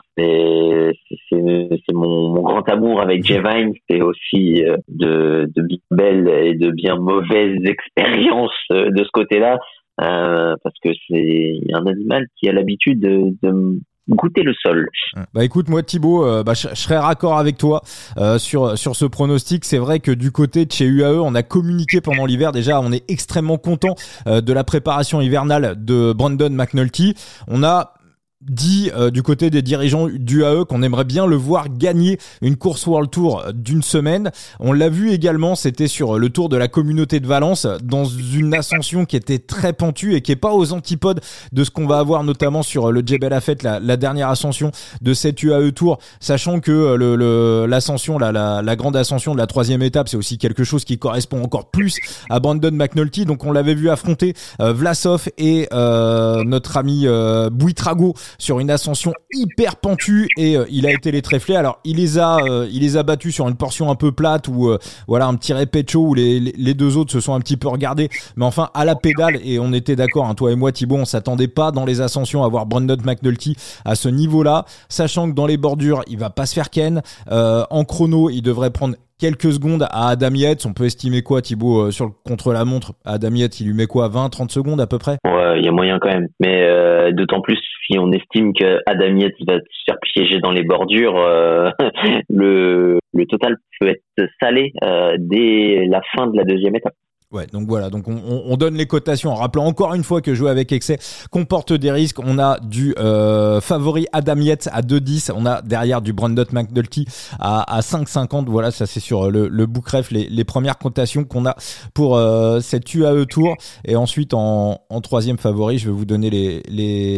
[SPEAKER 3] C'est mon, grand amour avec Jevine, c'est aussi de, de bien belles et de bien mauvaises expériences de ce côté-là. Euh, parce que c'est un animal qui a l'habitude de, de, goûter le sol.
[SPEAKER 1] Bah écoute, moi Thibaut, euh, bah, je, serais raccord avec toi euh, sur sur ce pronostic. C'est vrai que du côté de chez UAE, on a communiqué pendant l'hiver. Déjà, on est extrêmement content euh, de la préparation hivernale de Brandon McNulty. On a dit euh, du côté des dirigeants du AE qu'on aimerait bien le voir gagner une course World Tour d'une semaine. On l'a vu également, c'était sur le Tour de la communauté de Valence dans une ascension qui était très pentue et qui est pas aux antipodes de ce qu'on va avoir notamment sur le Jebel Afet, la, la dernière ascension de cette UAE Tour, sachant que le l'ascension, la, la, la, grande ascension de la troisième étape, c'est aussi quelque chose qui correspond encore plus à Brandon McNulty. Donc on l'avait vu affronter euh, Vlasov et euh, notre ami euh, Buitrago sur une ascension hyper pentue et euh, il a été les tréflés. Alors il les a, euh, il les a battus sur une portion un peu plate où euh, voilà un petit répécho où les, deux autres se sont un petit peu regardés. Mais enfin à la pédale et on était d'accord, hein, toi et moi Thibaut, on s'attendait pas dans les ascensions à voir Brandon McNulty à ce niveau-là, sachant que dans les bordures il va pas se faire ken. en chrono il devrait prendre quelques secondes à Adam Yates. On peut estimer quoi, Thibaut, sur contre-la-montre? Adam Yates, il lui met quoi? 20, 30 secondes à peu près?
[SPEAKER 3] Ouais, il y a moyen quand même. Mais d'autant plus si on estime que Adam Yates va se faire piéger dans les bordures, euh, [LAUGHS] le, le total peut être salé dès la fin de la deuxième étape.
[SPEAKER 1] Ouais, donc voilà, donc on, on, donne les cotations en rappelant encore une fois que jouer avec excès comporte des risques. On a du euh, favori Adam Yates à 2,10, on a derrière du Brandon McNulty à, à 5,50. Voilà, ça c'est sur le, le bookref les, premières cotations qu'on a pour euh, cette UAE Tour. Et ensuite en, troisième favori, je vais vous donner les,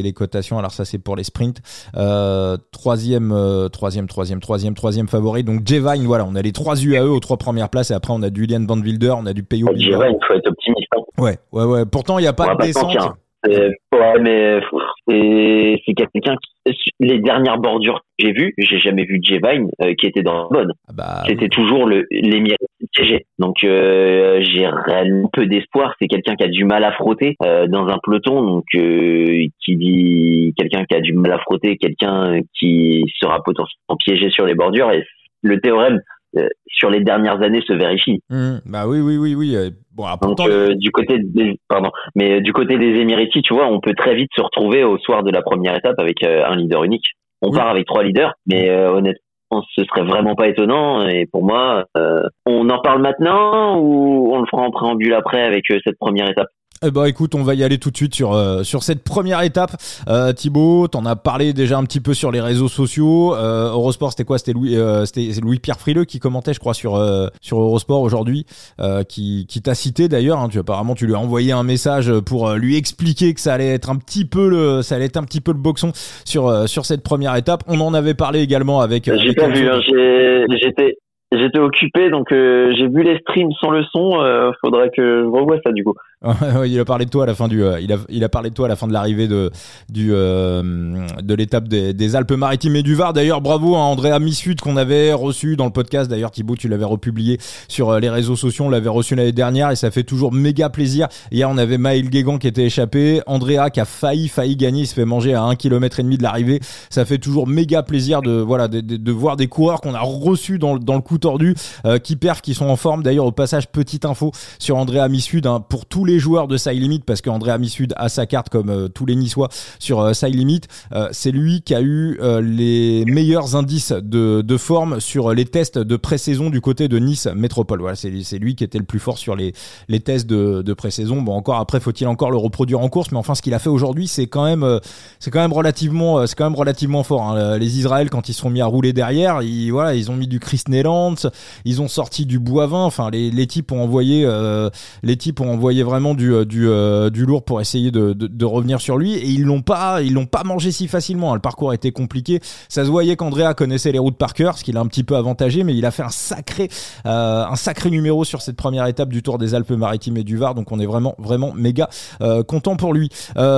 [SPEAKER 1] les, cotations. Alors ça c'est pour les sprints. Euh, troisième, euh, troisième, troisième, troisième, troisième favori. Donc Jevine, voilà, on a les trois UAE aux trois premières places et après on a du Julian Van Wilder, on a du Peyo
[SPEAKER 3] il faut être optimiste. Hein.
[SPEAKER 1] Ouais, ouais, ouais. Pourtant, il n'y a pas de descente.
[SPEAKER 3] ouais, mais c'est quelqu'un qui. Les dernières bordures que j'ai vues, j'ai jamais vu J-Vine euh, qui était dans la bonne. Ah bah, C'était toujours le l'émir piégé. Donc euh, j'ai réellement peu d'espoir. C'est quelqu'un qui a du mal à frotter euh, dans un peloton. Donc qui dit quelqu'un qui a du mal à frotter, quelqu'un qui sera potentiellement piégé sur les bordures. Et le théorème sur les dernières années se vérifie.
[SPEAKER 1] Mmh. bah oui, oui, oui, oui. Euh,
[SPEAKER 3] bon, Donc, euh, du côté des, pardon, mais du côté des Émiratis, tu vois, on peut très vite se retrouver au soir de la première étape avec un leader unique. On part avec trois leaders, mais honnêtement, ce serait vraiment pas étonnant. Et pour moi, on en parle maintenant ou on le fera en préambule après avec cette première étape?
[SPEAKER 1] Eh ben écoute, on va y aller tout de suite sur euh, sur cette première étape. Euh, Thibaut, t'en as parlé déjà un petit peu sur les réseaux sociaux. Euh, Eurosport, c'était quoi? C'était Louis, euh, Louis Pierre Frileux qui commentait, je crois, sur euh, sur Eurosport aujourd'hui, qui qui t'a cité d'ailleurs. Hein, tu apparemment tu lui as envoyé un message pour lui expliquer que ça allait être un petit peu le ça allait être un petit peu le boxon sur sur cette première étape. On en avait parlé également avec.
[SPEAKER 3] J'ai pas vu. Hein, j'étais J'étais occupé, donc euh, j'ai vu les streams sans le son. Euh, faudrait que je revoie ça du coup. [LAUGHS]
[SPEAKER 1] il a parlé de toi à la fin du. Euh, il a il a parlé de toi à la fin de l'arrivée de du euh, de l'étape des, des Alpes-Maritimes et du Var. D'ailleurs, bravo à Andrea Missud qu'on avait reçu dans le podcast. D'ailleurs, Thibaut, tu l'avais republié sur les réseaux sociaux. On l'avait reçu l'année dernière et ça fait toujours méga plaisir. Hier, on avait Maël Guégan qui était échappé, Andrea qui a failli failli gagner, il se fait manger à un kilomètre et demi de l'arrivée. Ça fait toujours méga plaisir de voilà de, de, voir des coureurs qu'on a reçus dans dans le coup tordu, euh, qui perfent, qui sont en forme. D'ailleurs, au passage, petite info sur André Amisud hein, pour tous les joueurs de Side Limit, parce qu'André Amisud a sa carte comme euh, tous les Niçois sur euh, Side Limit. c'est lui qui a eu les meilleurs indices de, de forme sur les tests de pré-saison du côté de Nice Métropole. Voilà, c'est lui qui était le plus fort sur les, les tests de, de pré-saison. Bon, encore après, faut-il encore le reproduire en course, mais enfin, ce qu'il a fait aujourd'hui, c'est quand même, c'est quand même relativement, c'est quand même relativement fort. Hein. Les Israël, quand ils sont mis à rouler derrière, ils, voilà, ils ont mis du Chris Neland, ils ont sorti du Boivin. Enfin, les, les types ont envoyé, euh, les types ont envoyé vraiment du euh, du, euh, du lourd pour essayer de, de, de, revenir sur lui. Et ils l'ont pas, ils l'ont pas mangé si facilement. Le parcours était compliqué. Ça se voyait qu'Andrea connaissait les routes par cœur, ce qui l'a un petit peu avantagé, mais il a fait un sacré, un sacré numéro sur cette première étape du Tour des Alpes-Maritimes et du Var. Donc on est vraiment, vraiment méga content pour lui.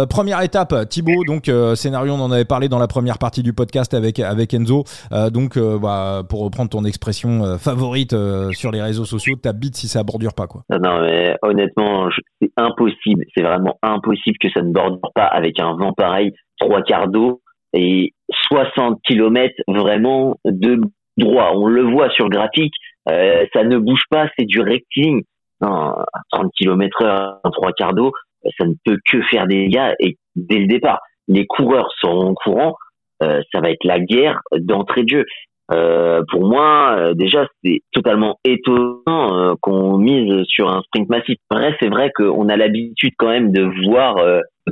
[SPEAKER 1] première étape, Thibaut. Donc scénario, on en avait parlé dans la première partie du podcast avec avec Enzo. donc bah, pour reprendre ton expression favorite euh, sur les réseaux sociaux, ta bite si ça bordure pas quoi.
[SPEAKER 3] Non, mais honnêtement, c'est impossible, c'est vraiment impossible que ça ne bordure pas avec un vent pareil, trois quarts d'eau. et 60 km vraiment de droit. On le voit sur graphique, euh, ça ne bouge pas, c'est du rectiligne. Non, 30 km heure, trois quarts d'eau, ça ne peut que faire des dégâts et dès le départ, les coureurs seront au courant, euh, ça va être la guerre d'entrée de jeu. Euh, pour moi, euh, déjà, c'est totalement étonnant qu'on mise sur un sprint massif. Bref, c'est vrai qu'on a l'habitude quand même de voir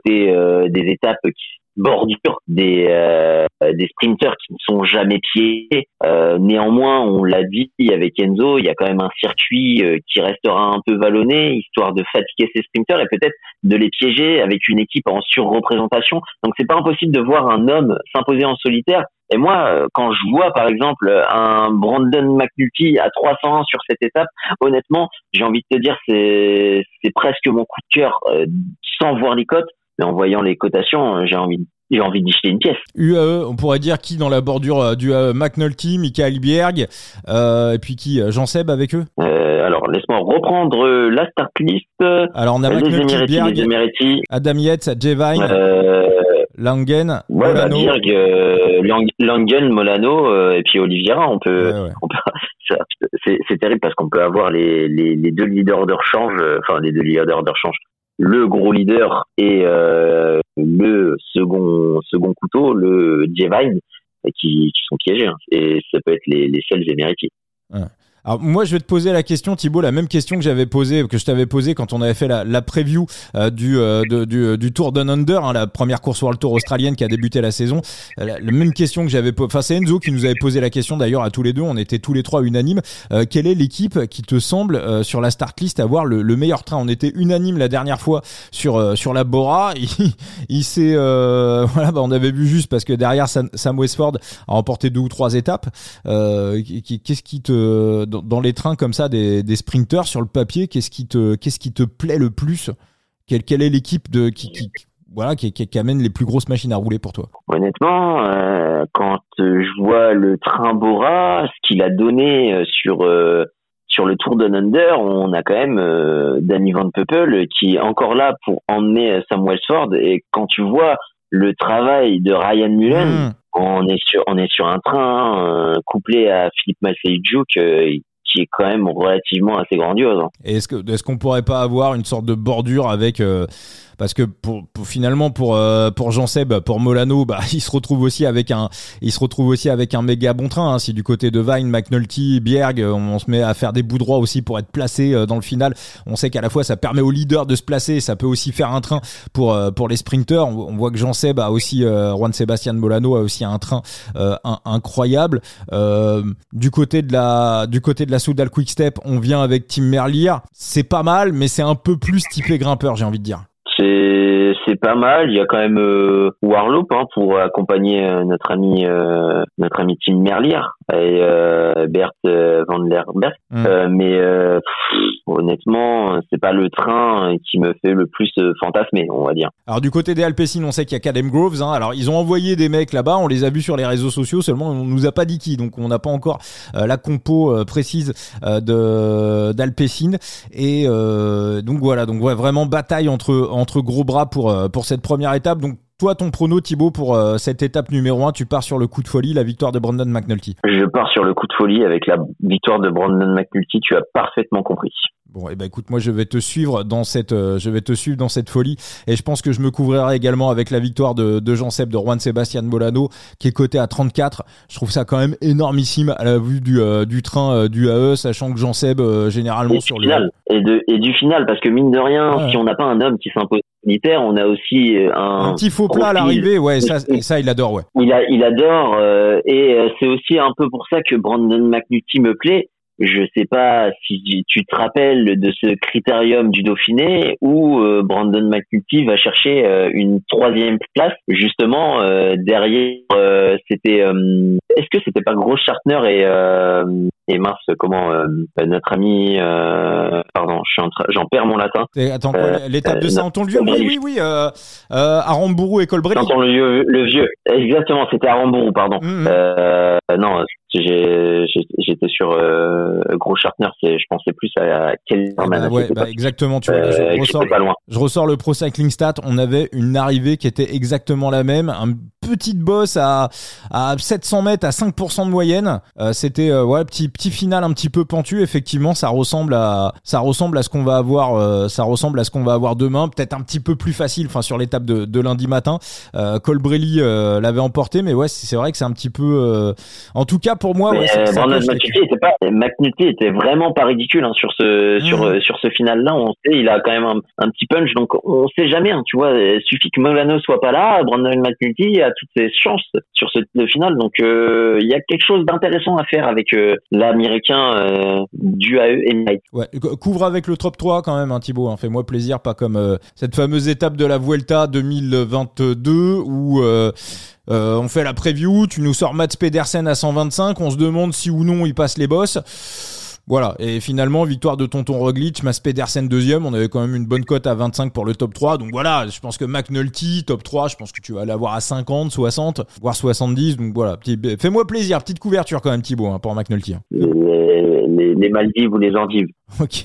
[SPEAKER 3] des, des étapes qui bordure des euh, des sprinteurs qui ne sont jamais pieds. Euh, néanmoins, on l'a dit avec Enzo, il y a quand même un circuit euh, qui restera un peu vallonné, histoire de fatiguer ces sprinteurs et peut-être de les piéger avec une équipe en surreprésentation. Donc c'est pas impossible de voir un homme s'imposer en solitaire. Et moi, quand je vois par exemple un Brandon McNulty à 301 sur cette étape, honnêtement, j'ai envie de te dire c'est c'est presque mon coup de cœur sans voir les cotes en voyant les cotations, euh, j'ai envie j'ai envie d'y jeter une pièce.
[SPEAKER 1] UAE, on pourrait dire qui dans la bordure euh, du UAE McNulty, Michael Bierg, euh, et puis qui Jean Seb avec eux?
[SPEAKER 3] Alors laisse-moi reprendre la start list.
[SPEAKER 1] Alors on a McNulty, Bierg, Adam Yates, Jevine, Langen,
[SPEAKER 3] ouais, bah, Molano. Bierg, Langen, Molano et puis Oliviera. On peut, on peut [LAUGHS] c'est terrible parce qu'on peut avoir les, les, les, deux leaders de rechange, enfin les deux leaders de rechange, le gros leader et euh, le second second couteau, le Jevine, qui, qui sont piégés. Hein. Et ça peut être les, les seuls émérités.
[SPEAKER 1] Alors moi je vais te poser la question Thibaut, la même question que j'avais posée, que je t'avais posée quand on avait fait la, la preview euh, du, euh, du, du Tour Down Under, hein, la première course World Tour australienne qui a débuté la saison. Euh, la, même question que j'avais, enfin c'est Enzo qui nous avait posé la question d'ailleurs à tous les deux, on était tous les trois unanimes. quelle est l'équipe qui te semble sur la start list avoir le, le, meilleur train? On était unanime la dernière fois sur sur la Bora. [LAUGHS] Il, il s'est voilà, bah, on avait vu juste parce que derrière Sam, Westford a remporté deux ou trois étapes. Qu'est-ce qui te dans, les trains comme ça des, des sprinters sur le papier, qu'est-ce qui te qu'est-ce qui te plaît le plus? Quelle, quelle est l'équipe de qui, voilà qui, qui, amène les plus grosses machines à rouler pour toi?
[SPEAKER 3] Honnêtement, euh, quand je vois le train Bora, ce qu'il a donné euh, sur euh, sur le Tour de Under, on a quand même Danny Van Peppel qui est encore là pour emmener Sam Westford. Et quand tu vois le travail de Ryan Mullen, hmm. on est sur on est sur un train couplé à Philippe Massey-Djouk qui est quand même relativement assez grandiose. Hein.
[SPEAKER 1] Est-ce que est-ce qu'on pourrait pas avoir une sorte de bordure avec euh, parce que pour, finalement pour euh, pour Jean Seb, pour Molano, bah [LAUGHS] il se retrouve aussi avec un il se retrouve aussi avec un méga bon train. Hein. Si du côté de Vine, McNulty, Bierg, on, se met à faire des bouts droits aussi pour être placé euh, dans le final. On sait qu'à la fois ça permet aux leaders de se placer, ça peut aussi faire un train pour euh, pour les sprinters. On, voit que Jean Seb a aussi Juan Sebastian Molano a aussi un train incroyable. du côté de la du côté de la Soudal Quick Step, on vient avec Tim Merlier. C'est pas mal, mais c'est un peu plus typé grimpeur, j'ai envie de dire
[SPEAKER 3] c'est pas mal. Il y a quand même euh, Warloop hein, pour accompagner euh, notre ami euh, notre ami Tim Merlier et euh, Bert euh, van der Berg. Mm. mais honnêtement, c'est pas le train qui me fait le plus fantasmer, on va dire.
[SPEAKER 1] Alors du côté des Alpecin, on sait qu'il y a Cadem Groves. Hein. Alors ils ont envoyé des mecs là-bas, on les a vus sur les réseaux sociaux. Seulement, on nous a pas dit qui, donc on n'a pas encore la compo précise de d'Alpecin. Et donc voilà, donc ouais, vraiment bataille entre entre gros bras pour pour cette première étape. Donc toi, ton prono, Thibaut, pour euh, cette étape numéro 1, tu pars sur le coup de folie, la victoire de Brandon McNulty.
[SPEAKER 3] Je pars sur le coup de folie avec la victoire de Brandon McNulty, tu as parfaitement compris.
[SPEAKER 1] Bon, et eh ben écoute, moi je vais te suivre dans cette, euh, je vais te suivre dans cette folie, et je pense que je me couvrirai également avec la victoire de, de Jean Seb de Juan Sebastian Bolano, qui est coté à 34. Je trouve ça quand même énormissime à la vue du, euh, du train du AE, sachant que Jean Seb généralement sur
[SPEAKER 3] le et, de, et du final, parce que mine de rien, si on n'a pas un homme qui s'impose militaire, on a aussi un,
[SPEAKER 1] un petit faux plat à l'arrivée, ouais, ça, ça il adore, ouais.
[SPEAKER 3] Il, a, il adore, euh, et euh, c'est aussi un peu pour ça que Brandon McNulty me plaît. Je sais pas si tu te rappelles de ce critérium du Dauphiné où euh, Brandon McNulty va chercher une troisième place justement derrière. c'était, est-ce que c'était pas Gros Chartner et et mince, comment euh, notre ami, euh, pardon, j'en perds mon latin.
[SPEAKER 1] attends, euh, l'étape de Saint-Anton-le-Vieux Oui, oui, oui, euh, Arambourou et Colbrelli.
[SPEAKER 3] Saint-Anton-le-Vieux, le vieux, exactement, c'était Arambourou, pardon. Mmh. non, j'étais sur Gros Chartner, je pensais plus à quel
[SPEAKER 1] ah bah, ouais, bah, exactement, tu vois, je, ressors, pas loin. je ressors le Pro Cycling Stat, on avait une arrivée qui était exactement la même, un petite bosse à, à 700 mètres à 5% de moyenne. Euh, c'était euh, ouais petit petit final un petit peu pentu. Effectivement, ça ressemble à ça ressemble à ce qu'on va avoir euh, ça ressemble à ce qu'on va avoir demain. Peut-être un petit peu plus facile. Enfin sur l'étape de, de lundi matin, Colbrelli l'avait emporté, mais ouais c'est vrai que c'est un petit peu. en tout cas pour moi, ouais,
[SPEAKER 3] McNulty était pas McNulty était vraiment pas ridicule hein, sur ce mmh. sur sur ce final là. On sait il a quand même un, un petit punch donc on sait jamais. Hein, tu vois, il suffit que Molano soit pas là, Brandon McNulty toutes ses chances sur ce final. Donc euh, il y a quelque chose d'intéressant à faire avec euh, l'américain euh, du AE et
[SPEAKER 1] couvre avec le top 3 quand même, hein, Thibaut. Hein. Fais-moi plaisir, pas comme cette fameuse étape de la Vuelta 2022 où on fait la preview, tu nous sors Mats Pedersen à 125, on se demande si ou non il passe les bosses. Voilà, et finalement, victoire de Tonton Roglic, Mas Pedersen deuxième, on avait quand même une bonne cote à 25 pour le top 3, donc voilà, je pense que McNulty, top 3, je pense que tu vas l'avoir à 50, 60, voire 70, donc voilà, fais-moi plaisir, petite couverture quand même Thibaut hein, pour McNulty. Hein.
[SPEAKER 3] Les, Maldives ou les Andives.
[SPEAKER 1] Ok,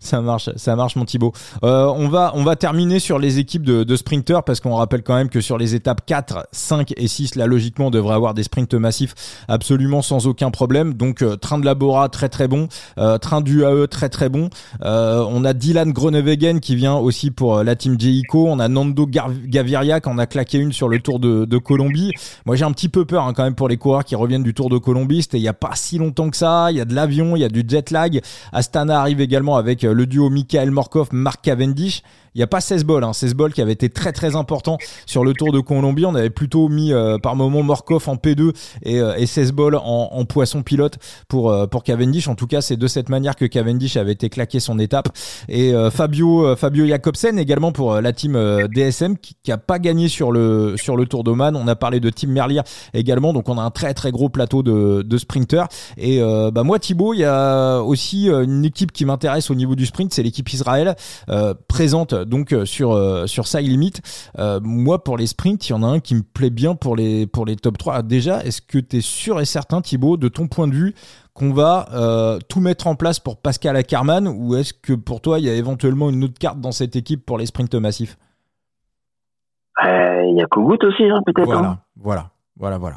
[SPEAKER 1] ça marche, ça marche mon Thibaut. Euh, on va on va terminer sur les équipes de, de sprinters parce qu'on rappelle quand même que sur les étapes 4, 5 et 6, là logiquement on devrait avoir des sprints massifs absolument sans aucun problème. Donc euh, train de Labora très très bon, euh, train du AE très très bon. On a Dylan Groenewegen qui vient aussi pour la team Jeico. On a Nando Gaviria qui en a claqué une sur le Tour de, Colombie. Moi j'ai un petit peu peur hein, quand même pour les coureurs qui reviennent du Tour de Colombie. C'était il y a pas si longtemps que ça. Il y a de l'avion, il y a du jet lag. Astana arrive également avec euh, le duo Michael Morkov, Mark Cavendish. Il n'y a pas 16 balles, hein. 16 balles qui avait été très très important sur le Tour de Colombie. On avait plutôt mis euh, par moment Morkov en P2 et, euh, et 16 balles en, en, poisson pilote pour euh, pour Cavendish. En tout cas, c'est de cette manière que Cavendish avait été claqué son étape. Et Fabio Fabio Jacobsen également pour la team DSM qui, qui a pas gagné sur le sur le Tour d'Oman. On a parlé de Team Merlier également, donc on a un très très gros plateau de de sprinters. Et bah moi Thibaut, il y a aussi une équipe qui m'intéresse au niveau du sprint, c'est l'équipe Israël présente donc euh, sur euh, sur ça limite euh, moi pour les sprints il y en a un qui me plaît bien pour les pour les top 3 déjà est-ce que tu es sûr et certain Thibaut de ton point de vue qu'on va tout mettre en place pour Pascal Ackermann ou est-ce que pour toi il y a éventuellement une autre carte dans cette équipe pour les sprints massifs?
[SPEAKER 3] Il y a Kogut aussi hein, peut-être.
[SPEAKER 1] Voilà, hein. voilà, voilà, voilà.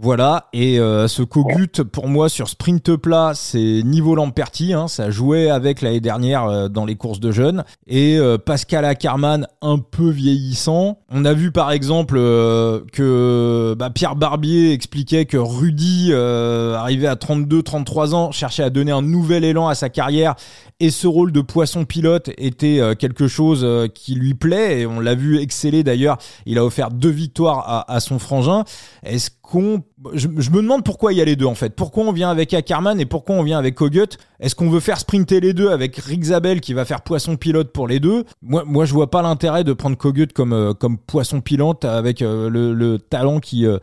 [SPEAKER 1] Voilà, et euh, ce Kogut, pour moi, sur sprint plat, c'est niveau Lamperti, hein, ça jouait avec l'année dernière euh, dans les courses de jeunes. Et euh, Pascal Ackermann, un peu vieillissant. On a vu par exemple que bah, Pierre Barbier expliquait que Rudy, arrivé à 32-33 ans, cherchait à donner un nouvel élan à sa carrière, et ce rôle de poisson pilote était quelque chose qui lui plaît, et on l'a vu exceller d'ailleurs, il a offert deux victoires à, à son frangin. Est-ce qu'on je, me demande pourquoi il y a les deux en fait. Pourquoi on vient avec Ackerman et pourquoi on vient avec Kogut Est-ce qu'on veut faire sprinter les deux avec Rick Zabel qui va faire poisson pilote pour les deux? Moi, moi, je vois pas l'intérêt de prendre Kogut comme euh, comme poisson pilote avec euh, le, le, talent qui euh,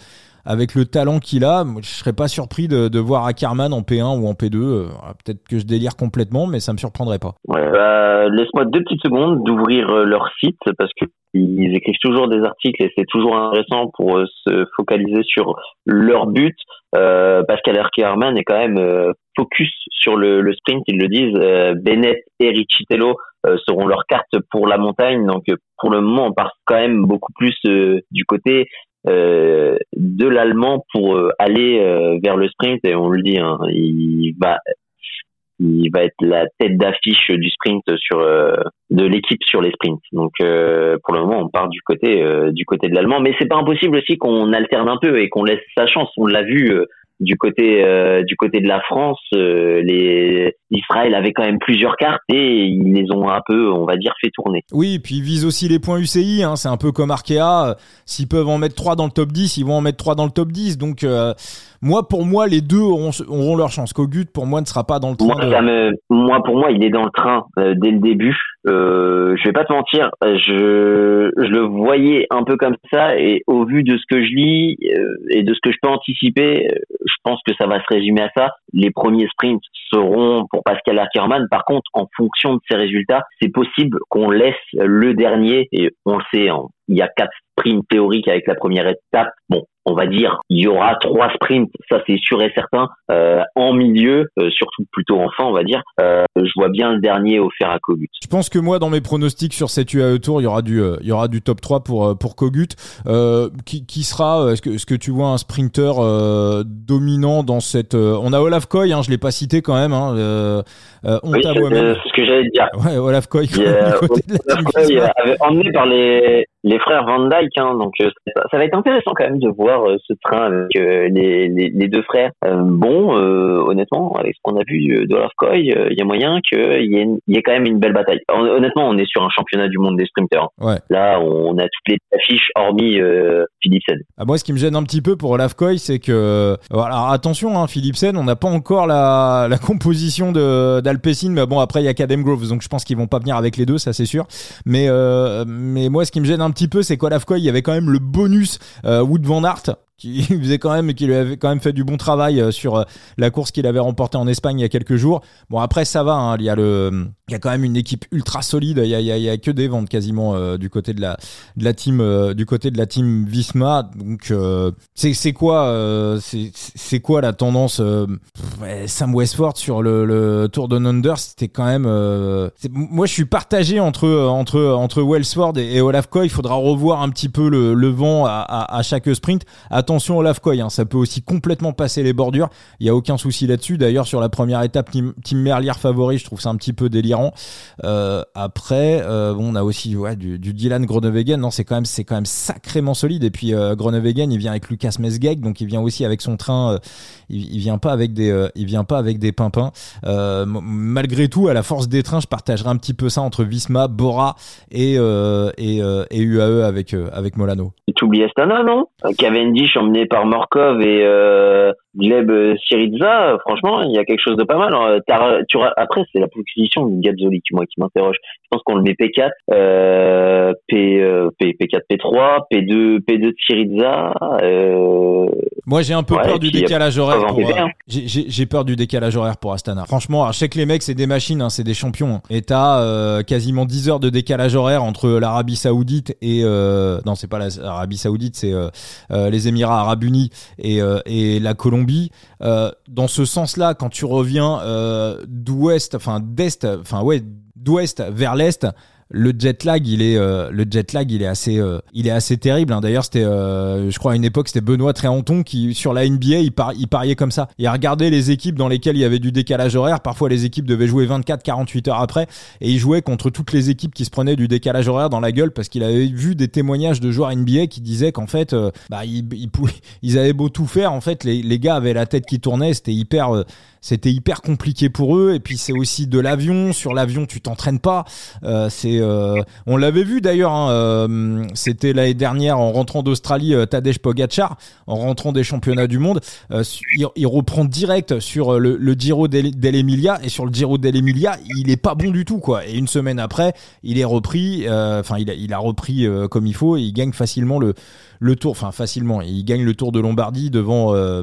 [SPEAKER 1] avec le talent qu'il a, je serais pas surpris de, voir Ackerman en P1 ou en P2. Peut-être que je délire complètement, mais ça me surprendrait pas.
[SPEAKER 3] Bah, laisse-moi deux petites secondes d'ouvrir leur site parce que ils écrivent toujours des articles et c'est toujours intéressant pour euh, se focaliser sur leur but. Euh, Pascal Hermann est quand même euh, focus sur le, sprint, ils le disent. Euh, Bennett et Riccitello seront leurs cartes pour la montagne. Donc pour le moment, on part quand même beaucoup plus du côté de l'allemand pour aller vers le sprint et on le dit, hein, il va il va être la tête d'affiche du sprint sur euh, de l'équipe sur les sprints. Donc euh, pour le moment, on part du côté euh, du côté de l'allemand, mais c'est pas impossible aussi qu'on alterne un peu et qu'on laisse sa chance. On l'a vu du côté euh, du côté de la France, euh, les Israël avait quand même plusieurs cartes et ils les ont un peu, on va dire, fait tourner.
[SPEAKER 1] Oui, et puis ils visent aussi les points UCI. Hein, c'est un peu comme Arkea. S'ils peuvent en mettre trois dans le top 10, ils vont en mettre trois dans le top 10. Donc euh, moi, pour moi, les deux auront, auront leur chance. Kogut, pour moi, ne sera pas dans le train.
[SPEAKER 3] Moi, moi pour moi, il est dans le train dès le début. Euh, je vais pas te mentir, je, je le voyais un peu comme ça et au vu de ce que je lis et de ce que je peux anticiper, je pense que ça va se résumer à ça. Les premiers sprints seront pour Pascal Ackermann. Par contre, en fonction de ses résultats, c'est possible qu'on laisse le dernier, et on le sait, hein, il y a quatre sprints théoriques avec la première étape. Bon, on va dire, il y aura trois sprints, ça c'est sûr et certain. Euh, en milieu, euh, surtout plutôt en fin, on va dire, euh, je vois bien le dernier offert à Kogut.
[SPEAKER 1] Je pense que moi, dans mes pronostics sur cette UAE Tour, il y aura du, il y aura du top 3 pour pour Kogut. qui, qui sera, est-ce que, tu vois un sprinter dominant dans cette On a Olaf Koy, hein, je l'ai pas cité quand même. Hein,
[SPEAKER 3] oui, c'est ce que j'allais dire.
[SPEAKER 1] Ouais, Olaf Koy. [LAUGHS]
[SPEAKER 3] Olaf Koy, emmené par les les frères Van Dyke. Hein, donc euh, ça, va être intéressant quand même de voir euh, ce train avec euh, les, les, les, deux frères. bon, honnêtement, avec ce qu'on a vu de Koy, il y a moyen qu'il y, ait y ait quand même une belle bataille. Honnêtement, on est sur un championnat du monde des sprinters.
[SPEAKER 1] Ouais.
[SPEAKER 3] Là, on a toutes les affiches hormis Philipsen.
[SPEAKER 1] Ah, moi, ce qui me gêne un petit peu pour Olaf c'est que alors attention, hein, Philipsen, on n'a pas encore la, la composition de d'Alpecin, mais bon après il y a Cadem Grove, donc je pense qu'ils vont pas venir avec les deux, ça c'est sûr. Mais mais moi, ce qui me gêne un petit peu, c'est qu'Olaf Koy, il y avait quand même le bonus euh, Wood Van Aert qui [LAUGHS] faisait quand même qui lui avait quand même fait du bon travail euh, sur euh, la course qu'il avait remportée en Espagne il y a quelques jours. Bon après ça va, hein, il y a le il y a quand même une équipe ultra solide. Il y a, il y a, que des ventes quasiment euh, du côté de la de la team du côté de la team Visma. Donc c'est c'est quoi c'est quoi la tendance Sam Westford sur le, le Tour de Under C'était quand même moi je suis partagé entre entre entre Wellsford et, Olaf Koy. Il faudra revoir un petit peu le, le vent à, à chaque sprint. Attention Olaf Koy, hein, ça peut aussi complètement passer les bordures. Il y a aucun souci là-dessus. D'ailleurs, sur la première étape, Team, Merlier favori, je trouve ça un petit peu délirant. Euh, après, euh, on a aussi du, Dylan Groenewegen. Non, c'est quand même quand même sacrément solide. Et puis euh, Groenewegen, il vient avec Lucas Mesgeg, donc il vient aussi avec son train. Euh, il, vient pas avec des il vient pimpins. malgré tout, à la force des trains, je partagerai un petit peu ça entre Visma, Bora et UAE avec Molano.
[SPEAKER 3] Tu oublies non? Cavendish emmené par Morkov et euh, Gleb Syriza, franchement, il y a quelque chose de pas mal. Hein. Tu, après, c'est la position de Gazzoli qui, moi, qui m'interroge. Je pense qu'on le met P4, euh, P, euh, P, P4, P3, P2, P2 de Syriza. Euh...
[SPEAKER 1] Moi, j'ai un peu peur du décalage horaire. Pour, euh, j'ai peur du décalage horaire pour Astana. Franchement, je sais que les mecs, c'est des machines, hein, c'est des champions. Hein. Et t'as euh, quasiment 10 heures de décalage horaire entre l'Arabie Saoudite et non, c'est pas l'Arabie Saoudite, c'est les Émirats Arabes Unis et, et la Colombie euh, dans ce sens-là, quand tu reviens euh, d'ouest, enfin d'est, enfin ouais, d'ouest vers l'est, le jet lag il est euh, le jet lag il est assez euh, il est assez terrible hein. d'ailleurs c'était euh, je crois à une époque c'était Benoît Tréanton qui sur la NBA il, pariait comme ça. Il regardait les équipes dans lesquelles il y avait du décalage horaire. Parfois les équipes devaient jouer 24 48 heures après. Et il jouait contre toutes les équipes qui se prenaient du décalage horaire dans la gueule parce qu'il avait vu des témoignages de joueurs NBA qui disaient qu'en fait bah ils, [LAUGHS] ils, avaient beau tout faire en fait les, les gars avaient la tête qui tournait c'était hyper c'était hyper compliqué pour eux. Et puis c'est aussi de l'avion. Sur l'avion, tu t'entraînes pas. Euh, c'est, euh, on l'avait vu d'ailleurs. Hein, euh, c'était l'année dernière en rentrant d'Australie, Tadej Pogacar, en rentrant des championnats du monde, il, reprend direct sur le, le Giro dell'Emilia et sur le Giro dell'Emilia, il est pas bon du tout quoi. Et une semaine après, il est repris. Enfin, il il a repris comme il faut et il gagne facilement le le tour, enfin facilement, il gagne le tour de Lombardie devant euh,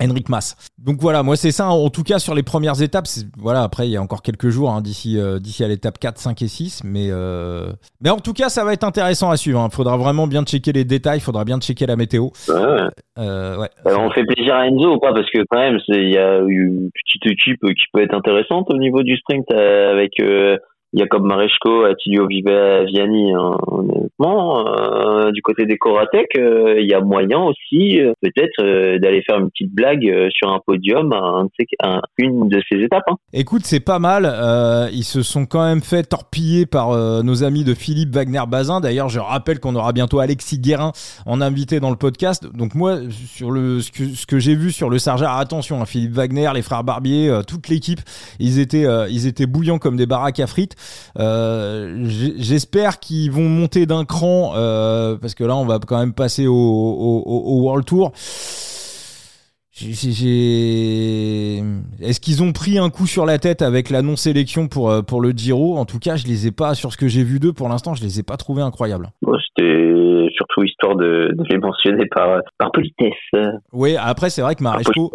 [SPEAKER 1] Henrik Mas. Donc voilà, moi c'est ça, en tout cas sur les premières étapes, voilà, après il y a encore quelques jours hein, d'ici euh, d'ici à l'étape 4, 5 et 6, mais, euh, mais en tout cas ça va être intéressant à suivre, il hein. faudra vraiment bien checker les détails, il faudra bien checker la météo.
[SPEAKER 3] Ouais. on fait plaisir à Enzo ou pas? Parce que quand même il y a une petite équipe qui peut être intéressante au niveau du sprint avec Jacob Mareshko, Attilio Viviani, hein, honnêtement, euh, du côté des Koratek, euh, il y a moyen aussi euh, peut-être d'aller faire une petite blague sur un podium à, une de ces étapes. Hein.
[SPEAKER 1] Écoute, c'est pas mal. ils se sont quand même fait torpiller par nos amis de Philippe Wagner-Bazin. D'ailleurs, je rappelle qu'on aura bientôt Alexis Guérin en invité dans le podcast. Donc moi, sur le ce que, j'ai vu sur le Sarja, attention, hein, Philippe Wagner, les frères Barbier, toute l'équipe, ils étaient ils étaient bouillants comme des baraques à frites. Euh, j'espère qu'ils vont monter d'un cran euh, parce que là, on va quand même passer au, World Tour. Est-ce qu'ils ont pris un coup sur la tête avec la non-sélection pour, euh, pour le Giro? En tout cas, je les ai pas, sur ce que j'ai vu d'eux pour l'instant, je les ai pas trouvés incroyables.
[SPEAKER 3] C'était surtout histoire de, les mentionner par, par politesse.
[SPEAKER 1] Oui, après, c'est vrai que Maresco.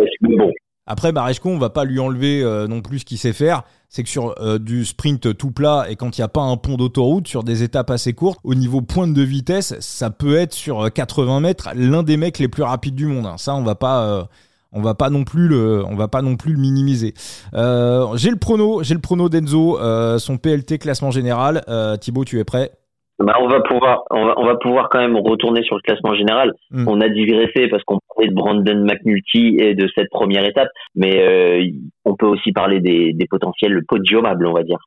[SPEAKER 1] Après, Maresco, on va pas lui enlever non plus ce qu'il sait faire c'est que sur du sprint tout plat et quand il n'y a pas un pont d'autoroute sur des étapes assez courtes, au niveau pointe de vitesse, ça peut être sur 80 mètres l'un des mecs les plus rapides du monde. Hein. Ça, on va pas, on va pas non plus le, on va pas non plus le minimiser. Euh, j'ai le prono, j'ai le prono d'Enzo, euh, son PLT classement général. Euh, Thibaut, tu es prêt?
[SPEAKER 3] Bah, on va pouvoir, on va, on va pouvoir quand même retourner sur le classement général. Hmm. On a digressé parce qu'on parlait de Brandon McNulty et de cette première étape, mais euh, on peut aussi parler des, des potentiels podiumables, on va dire.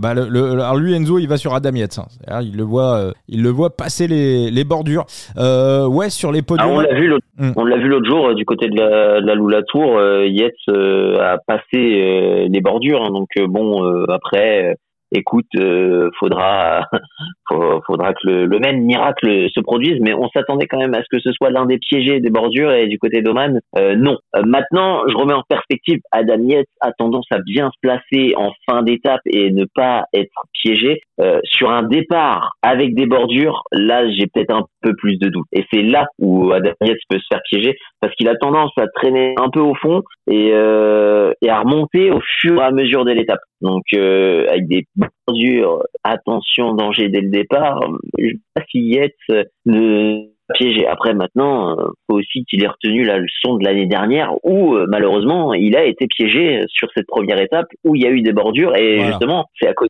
[SPEAKER 1] Bah, le, alors lui, Enzo, il va sur Adam Yates. Hein. Il le voit, euh, il le voit passer les, les bordures. Euh, ouais, sur les podiums.
[SPEAKER 3] Ah, on l'a vu, l'autre, on l'a vu l'autre jour du côté de la, de la Lula Tour. Yates a passé les bordures, hein. donc bon, après écoute, euh, faudra, [LAUGHS] faudra que le, même miracle se produise, mais on s'attendait quand même à ce que ce soit l'un des piégés des bordures et du côté d'Oman, euh, non. Euh, maintenant, je remets en perspective, Adam Yates a tendance à bien se placer en fin d'étape et ne pas être piégé. sur un départ avec des bordures, là, j'ai peut-être un peu plus de doute. Et c'est là où Adam Yates peut se faire piéger parce qu'il a tendance à traîner un peu au fond et, et à remonter au fur et à mesure de l'étape. Donc, avec des bordures, attention, danger dès le départ. Je sais pas si Yates ne piégé. Après, maintenant, euh, faut aussi qu'il ait retenu la leçon de l'année dernière où, euh, malheureusement, il a été piégé sur cette première étape où il y a eu des bordures et justement, c'est à cause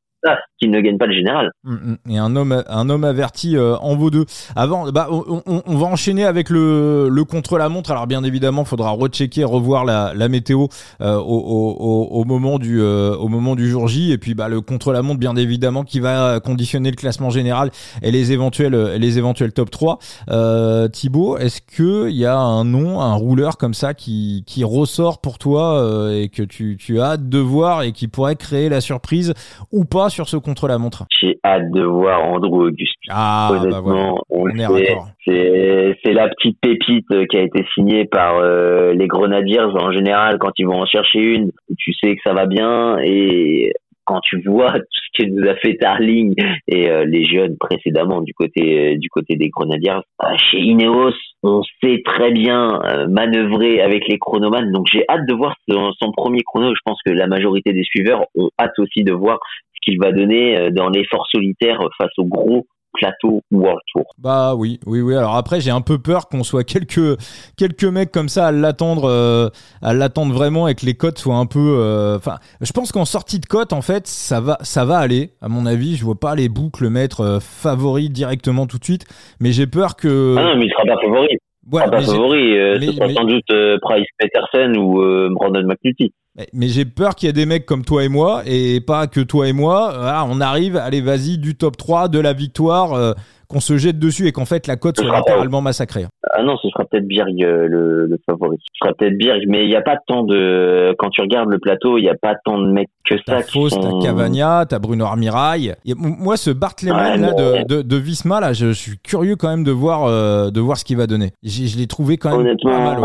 [SPEAKER 3] qu'il ne gagne pas le général.
[SPEAKER 1] Mm, mm. Et un homme, un homme averti euh, en vaut deux. Avant, bah, on, on, va enchaîner avec le, le contre-la-montre. Alors bien évidemment, faudra rechecker, revoir la, la météo euh, au, au, au, moment du, euh, au moment du jour J. Et puis bah, le contre-la-montre, bien évidemment, qui va conditionner le classement général et les éventuels, les éventuels top 3. Euh, Thibaut, est-ce que il y a un nom, un rouleur comme ça qui, qui ressort pour toi et que tu, tu as hâte de voir et qui pourrait créer la surprise ou pas sur ce contre-la-montre
[SPEAKER 3] J'ai hâte de voir Andrew Auguste.
[SPEAKER 1] Ah, bah Honnêtement, on,
[SPEAKER 3] est C'est la petite pépite qui a été signée par euh, les Grenadiers en général quand ils vont en chercher une. Tu sais que ça va bien et quand tu vois tout ce que nous a fait Tarling et euh, les jeunes précédemment du côté du côté des Grenadiers, euh, chez Ineos, on sait très bien manœuvrer avec les chronomanes. Donc j'ai hâte de voir son, son, premier chrono. Je pense que la majorité des suiveurs ont hâte aussi de voir qu'il va donner euh, dans l'effort solitaire face au gros plateau World Tour.
[SPEAKER 1] Bah oui, oui, oui. Alors après, j'ai un peu peur qu'on soit quelques quelques mecs comme ça à l'attendre, euh, à l'attendre vraiment et que les cotes soient un peu. Euh, enfin, je pense qu'en sortie de cote, en fait, ça va, ça va aller. À mon avis, je vois pas les boucles mettre favori directement tout de suite, mais j'ai peur que.
[SPEAKER 3] Ah non, mais il sera pas favori. Ouais, pas favori, ce sera sans doute Price Peterson ou Brandon McNulty.
[SPEAKER 1] Mais, j'ai peur qu'il y ait des mecs comme toi et moi, et pas que toi et moi, on arrive, allez vas-y, du top 3, de la victoire, euh, qu'on se jette dessus et qu'en fait la cote soit littéralement massacrée.
[SPEAKER 3] Ah non, ce sera peut-être Birg euh, le, favori. Ce sera peut-être Birg, mais il n'y a pas tant de... Quand tu regardes le plateau, il n'y a pas tant de mecs que ça.
[SPEAKER 1] T'as Fauss, t'as Cavagna, t'as Bruno Armirail. Moi, ce Bartleman là, de, de, de, Visma, là, je, suis curieux quand même de voir, euh, de voir ce qu'il va donner. Je, l'ai trouvé quand même pas mal.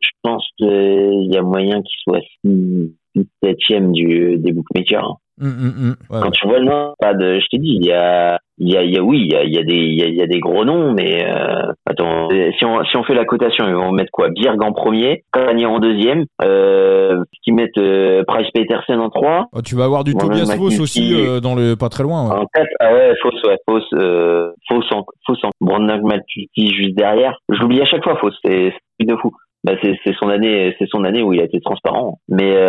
[SPEAKER 3] Je pense qu'il y a moyen qu'il soit 7ème du, des bookmakers. Hein. Hum, hum, hum. Quand tu vois le nom, pas de, je t'ai dit, il y a, il y a, il y a, oui, il y a, il y a des, il y a, il y a des gros noms, mais euh, attends, si on, si on fait la cotation, ils vont mettre quoi? Birg en premier, Cavani en deuxième, euh, qui mettent euh, Price Peterson en trois.
[SPEAKER 1] Oh, tu vas avoir du Tobias Foss aussi euh, dans le pas très loin.
[SPEAKER 3] Ouais. En quatre, ah ouais, Foss, ouais, Foss, euh, Foss en, Foss en, Brandon juste derrière. J'oublie à chaque fois Foss, c'est, c'est de fou bah c'est son année c'est son année où il a été transparent. Mais euh,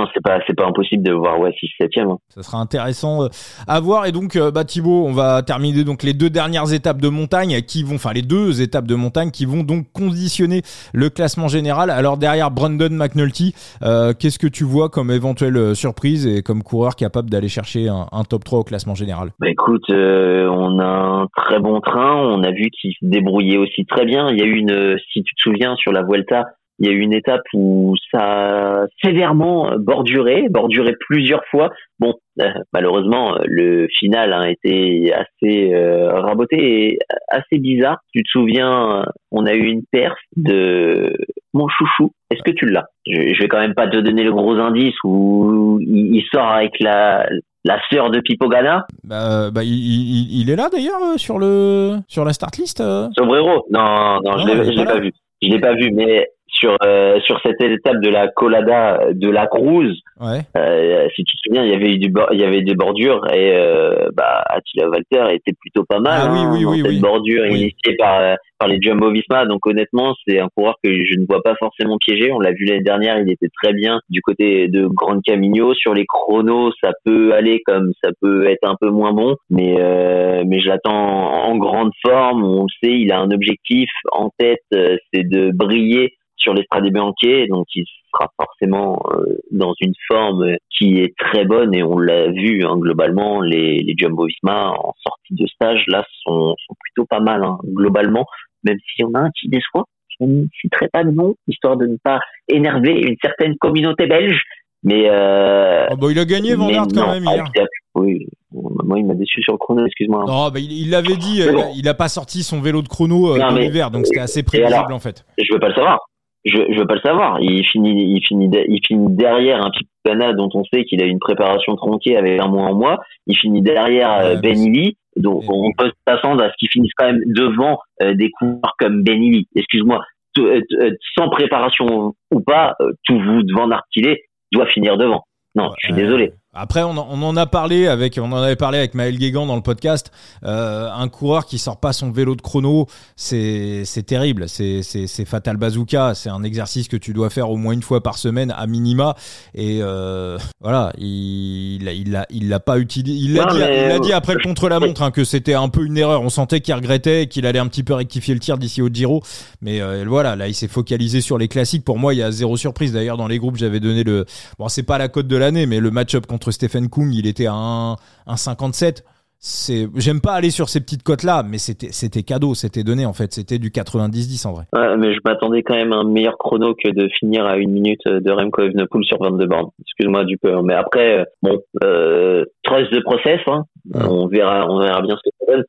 [SPEAKER 3] non c'est pas c'est pas impossible de voir ouais 6 7 e
[SPEAKER 1] ça sera intéressant euh, à voir. Et donc euh, bah Thibaut on va terminer donc les deux dernières étapes de montagne qui vont enfin les deux étapes de montagne qui vont donc conditionner le classement général. Alors derrière Brandon McNulty euh, qu'est-ce que tu vois comme éventuelle surprise et comme coureur capable d'aller chercher un, un, top 3 au classement général?
[SPEAKER 3] Bah écoute on a un très bon train. On a vu qu'il se débrouillait aussi très bien. Il y a eu une si tu te souviens sur la Vuelta il y a eu une étape où ça a sévèrement borduré, borduré plusieurs fois. Bon, euh, malheureusement, le final a été assez euh, raboté et assez bizarre. Tu te souviens, on a eu une perf de mon chouchou. Est-ce que tu l'as? Je, je vais quand même pas te donner le gros indice où il, sort avec la la sœur de Pipogana
[SPEAKER 1] bah, bah il, il, est là d'ailleurs euh, sur le sur la start list.
[SPEAKER 3] Sombrero? Non, non, je l'ai pas vu. Je l'ai pas vu, mais sur euh, sur cette étape de la Colada de la Cruz.
[SPEAKER 1] Ouais.
[SPEAKER 3] Euh, si tu te souviens, il y avait eu du il y avait des bordures et euh, bah Attila Valter était plutôt pas mal
[SPEAKER 1] Ah oui,
[SPEAKER 3] hein,
[SPEAKER 1] oui,
[SPEAKER 3] dans
[SPEAKER 1] oui,
[SPEAKER 3] cette bordure initiée par euh, par les Jumbo Visma. Donc honnêtement, c'est un coureur que je ne vois pas forcément piégé. On l'a vu l'année dernière, il était très bien du côté de Grande Camino. Sur les chronos, ça peut aller comme ça peut être un peu moins bon, mais euh, mais je l'attends en grande forme. On le sait, il a un objectif en tête, euh, c'est de briller sur l'Estrade Bianchi, donc il sera forcément euh, dans une forme qui est très bonne et on l'a vu hein, globalement les, les Jumbo Visma en sortie de stage là sont, sont plutôt pas mal hein, globalement même si on a un qui déçoit je ne citerai pas de nom histoire de ne pas énerver une certaine communauté belge mais euh,
[SPEAKER 1] Oh, bah, il a gagné Van Aert quand
[SPEAKER 3] non,
[SPEAKER 1] même
[SPEAKER 3] ah,
[SPEAKER 1] hier.
[SPEAKER 3] il a- oui moi il m'a déçu sur le chrono excuse-moi
[SPEAKER 1] Non, bah, il l'avait dit, euh,
[SPEAKER 3] bon.
[SPEAKER 1] il a pas sorti son vélo de chrono euh,
[SPEAKER 3] Non, mais-
[SPEAKER 1] l'hiver, donc c'était assez prévisible
[SPEAKER 3] alors
[SPEAKER 1] en fait.
[SPEAKER 3] je veux pas le savoir. Je, je veux pas le savoir. Il finit, il finit, de- il finit derrière un Pipana dont on sait qu'il a une préparation tronquée avec un mois en mois. Il finit derrière euh,
[SPEAKER 1] Ouais,
[SPEAKER 3] Ben Illy, donc on peut s'attendre à ce qu'il finisse quand même devant euh, des coureurs comme Ben Illy. Excuse-moi, euh, euh, sans préparation ou pas, euh, tout vous devant Nartilé doit finir devant. Non, je suis désolé.
[SPEAKER 1] Après, on en, on en a parlé avec, on en avait parlé avec Maël Guégan dans le podcast. Euh, un coureur qui sort pas son vélo de chrono, c'est c'est terrible. C'est c'est c'est fatal bazooka. C'est un exercice que tu dois faire au moins une fois par semaine à minima. Et euh, voilà, il l'a- il l'a il l'a pas utilisé. Il l'a dit, dit après le contre la montre hein, que c'était un peu une erreur. On sentait qu'il regrettait, qu'il allait un petit peu rectifier le tir d'ici au Giro. Mais euh, voilà, là, il s'est focalisé sur les classiques. Pour moi, il y a zéro surprise. D'ailleurs, dans les groupes, j'avais donné le Bon, c'est pas la cote de l'année, mais le match-up contre Stephen Kung, il était à 1, 1,57. C'est, j'aime pas aller sur ces petites cotes là, mais c'était, c'était cadeau, c'était donné en fait, c'était du 90-10 en vrai.
[SPEAKER 3] Ouais, mais je m'attendais quand même à un meilleur chrono que de finir à une minute de Remco Evenepoel sur 22 bornes. Excuse-moi du peu, mais après, euh, bon, euh, trust de process, hein.
[SPEAKER 1] Ouais.
[SPEAKER 3] on verra, on verra bien ce que ça donne.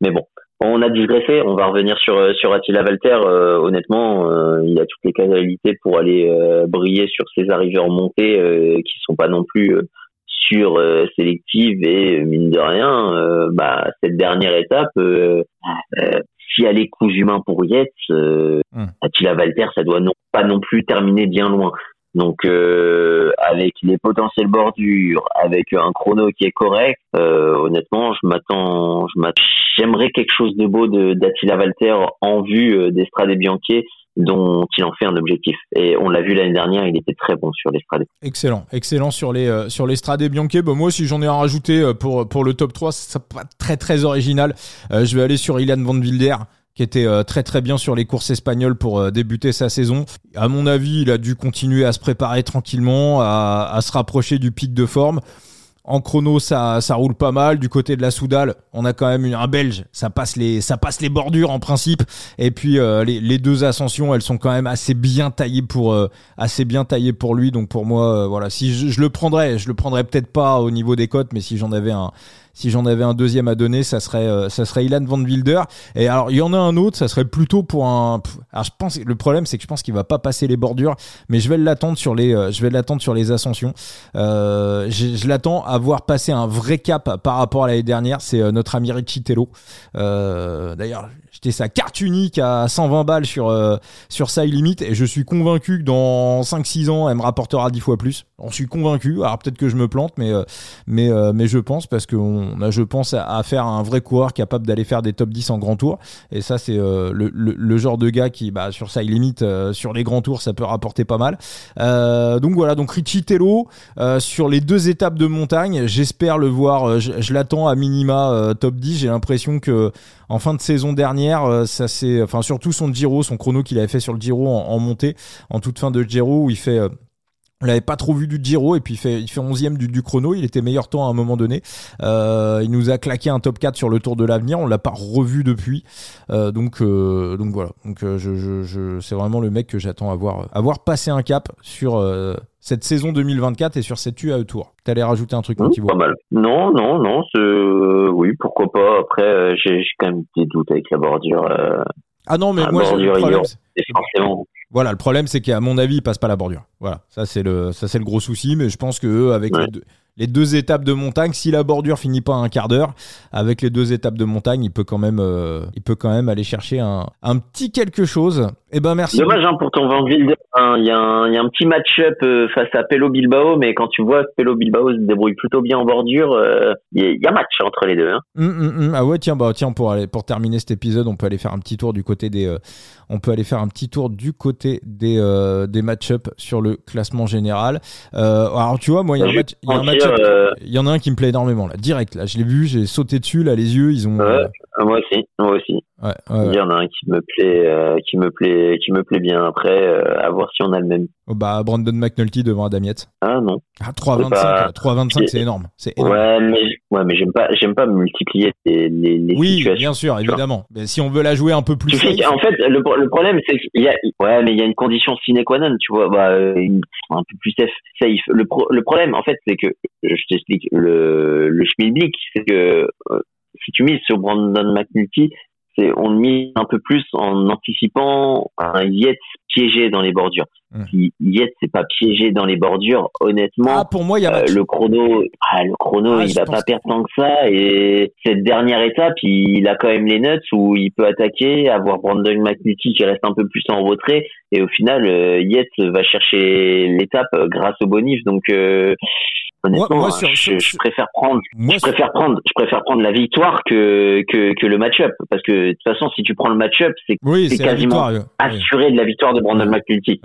[SPEAKER 3] Mais bon, on a digressé, on va revenir sur euh, sur Attila Valter. Euh, honnêtement, euh, il a toutes les qualités pour aller euh, briller sur ses arrivées en montée, qui sont pas non plus sur euh, sélective et euh, mine de rien, euh, bah cette dernière étape. euh, euh, si elle est cousu main pour Yates, euh,
[SPEAKER 1] Hmm.
[SPEAKER 3] Attila Valter, ça doit non, pas non plus terminer bien loin. Donc, euh, avec les potentielles bordures, avec un chrono qui est correct, euh, honnêtement, je m'attends, je m'attends, j'aimerais quelque chose de beau de d'Attila Valter en vue d'Estrade Bianchi, dont il en fait un objectif. Et on l'a vu l'année dernière, il était très bon sur l'Estrade.
[SPEAKER 1] Excellent, excellent sur les euh, sur les Strade Bianchi. Bah, moi, si j'en ai un rajouté euh, pour pour le top 3, c'est pas très très original. Euh, je vais aller sur Ilan Van Wilder qui était euh, très très bien sur les courses espagnoles pour débuter sa saison. À mon avis, il a dû continuer à se préparer tranquillement, à, à se rapprocher du pic de forme. En chrono, ça, ça roule pas mal. Du côté de la Soudal, on a quand même une- un Belge. Ça passe les, ça passe les bordures en principe. Et puis euh, les, les deux ascensions, elles sont quand même assez bien taillées pour, euh, assez bien taillées pour lui. Donc pour moi, euh, voilà, si je, je le prendrais, je le prendrais peut-être pas au niveau des cotes, mais si j'en avais un, si j'en avais un deuxième à donner, ça serait, euh, ça serait Ilan Van Wilder. Et alors il y en a un autre, ça serait plutôt pour un. Alors je pense, le problème c'est que je pense qu'il va pas passer les bordures, mais je vais l'attendre sur les, euh, je vais l'attendre sur les ascensions. Euh, je je l'attends à voir passer un vrai cap par rapport à l'année dernière. C'est euh, notre ami Richie Tello. Euh, D'ailleurs, j'étais sa carte unique à 120 balles sur euh, sur sa limite et je suis convaincu que dans 5-6 ans, elle me rapportera 10 fois plus. J'en suis convaincu. Alors peut-être que je me plante, mais euh, mais euh, mais je pense parce qu'on a, je pense, à, faire un vrai coureur capable d'aller faire des top 10 en grand tour. Et ça, c'est euh, le, le, le genre de gars qui, bah, sur sa limite, sur les grands tours, ça peut rapporter pas mal. Donc voilà, donc Richie Tello sur les deux étapes de montagne, j'espère le voir. je je l'attends à minima top 10. J'ai l'impression que en fin de saison dernière, euh, ça c'est, enfin surtout son Giro, son chrono qu'il avait fait sur le Giro en, montée, en toute fin de Giro où il fait euh, on l'avait pas trop vu du Giro et puis il fait, il fait 11e du, du chrono. Il était meilleur temps à un moment donné. Euh, il nous a claqué un top 4 sur le Tour de l'Avenir. On l'a pas revu depuis. Euh, donc, euh, donc voilà. Donc euh, je, je, je, c'est vraiment le mec que j'attends avoir, avoir passé un cap sur euh, cette saison 2024 et sur cette UAE Tour. T'allais rajouter un truc, mon
[SPEAKER 3] Mmh,
[SPEAKER 1] Thibaut
[SPEAKER 3] pas mal. Non, non, non, euh, oui, pourquoi pas. Après, euh, j'ai quand même des doutes avec la bordure. Euh,
[SPEAKER 1] Ah non, mais
[SPEAKER 3] Ah,
[SPEAKER 1] moi,
[SPEAKER 3] bordure,
[SPEAKER 1] le problème,
[SPEAKER 3] il et forcément,
[SPEAKER 1] Voilà, le problème c'est qu'à mon avis, il passe pas la bordure. Voilà, ça c'est le ça c'est le gros souci, mais je pense que eux, avec
[SPEAKER 3] Ouais.
[SPEAKER 1] les, deux, les deux étapes de montagne, si la bordure finit pas à un quart d'heure, avec les deux étapes de montagne, il peut quand même euh, il peut quand même aller chercher un, un petit quelque chose. Eh ben merci.
[SPEAKER 3] Dommage hein, pour ton Van Wilder. hein. Il y, a un- il y a un petit match-up euh, face à Pelo Bilbao, mais quand tu vois que Pelo Bilbao se débrouille plutôt bien en bordure, euh, il y, a- il y a match entre les deux. Hein.
[SPEAKER 1] Hum, hum, hum. Ah ouais tiens bah tiens pour aller pour terminer cet épisode on peut aller faire un petit tour du côté des euh, on peut aller faire un petit tour du côté des des match-up sur le classement général. Alors tu vois moi il y a un match il y a un
[SPEAKER 3] vais te
[SPEAKER 1] match
[SPEAKER 3] mentir,
[SPEAKER 1] il y en a un qui me plaît énormément là direct là je l'ai vu j'ai sauté dessus là les yeux ils ont
[SPEAKER 3] Moi aussi, moi aussi.
[SPEAKER 1] Ouais, ouais,
[SPEAKER 3] Il y en a un qui me plaît, euh, qui me plaît, qui me plaît bien. Après, euh, à voir si on a le même.
[SPEAKER 1] Oh, bah Brandon McNulty devant Adam Yates.
[SPEAKER 3] Ah non.
[SPEAKER 1] Ah 3,25
[SPEAKER 3] pas-
[SPEAKER 1] 3,25 c'est énorme c'est énorme.
[SPEAKER 3] Ouais, mais ouais, mais j'aime pas, j'aime pas multiplier les, les, les
[SPEAKER 1] Oui,
[SPEAKER 3] situations.
[SPEAKER 1] bien sûr, évidemment. Mais si on veut la jouer un peu plus safe,
[SPEAKER 3] en fait, le, le problème, c'est qu'il y a, ouais, mais il y a une condition sine qua non, tu vois, bah, euh, une- un peu plus safe. safe. Le, pro- le problème, en fait, c'est que, je t'explique, le, le schmilblick, c'est que, euh, si tu mises sur Brandon McNulty, on mise un peu plus en anticipant un Yates piégé dans les bordures.
[SPEAKER 1] Hmm.
[SPEAKER 3] Si Yates c'est pas piégé dans les bordures, honnêtement,
[SPEAKER 1] ah pour moi il y a
[SPEAKER 3] euh, le chrono, ah, le chrono,
[SPEAKER 1] Ah,
[SPEAKER 3] il va pas
[SPEAKER 1] que-
[SPEAKER 3] perdre tant que ça. Et cette dernière étape, il a quand même les nuts où il peut attaquer, avoir Brandon McNulty qui reste un peu plus en retrait. Et au final, euh, Yates va chercher l'étape euh, grâce au bonif. Donc, euh, honnêtement,
[SPEAKER 1] moi, sur-
[SPEAKER 3] je,
[SPEAKER 1] sur-
[SPEAKER 3] je préfère prendre,
[SPEAKER 1] Moi,
[SPEAKER 3] je préfère prendre, je préfère prendre la victoire que que, que le match-up. Parce que de toute façon, si tu prends le match-up, c'est
[SPEAKER 1] oui,
[SPEAKER 3] quasiment
[SPEAKER 1] victoire. euh, oui.
[SPEAKER 3] assuré de la victoire de Brandon. McNulty.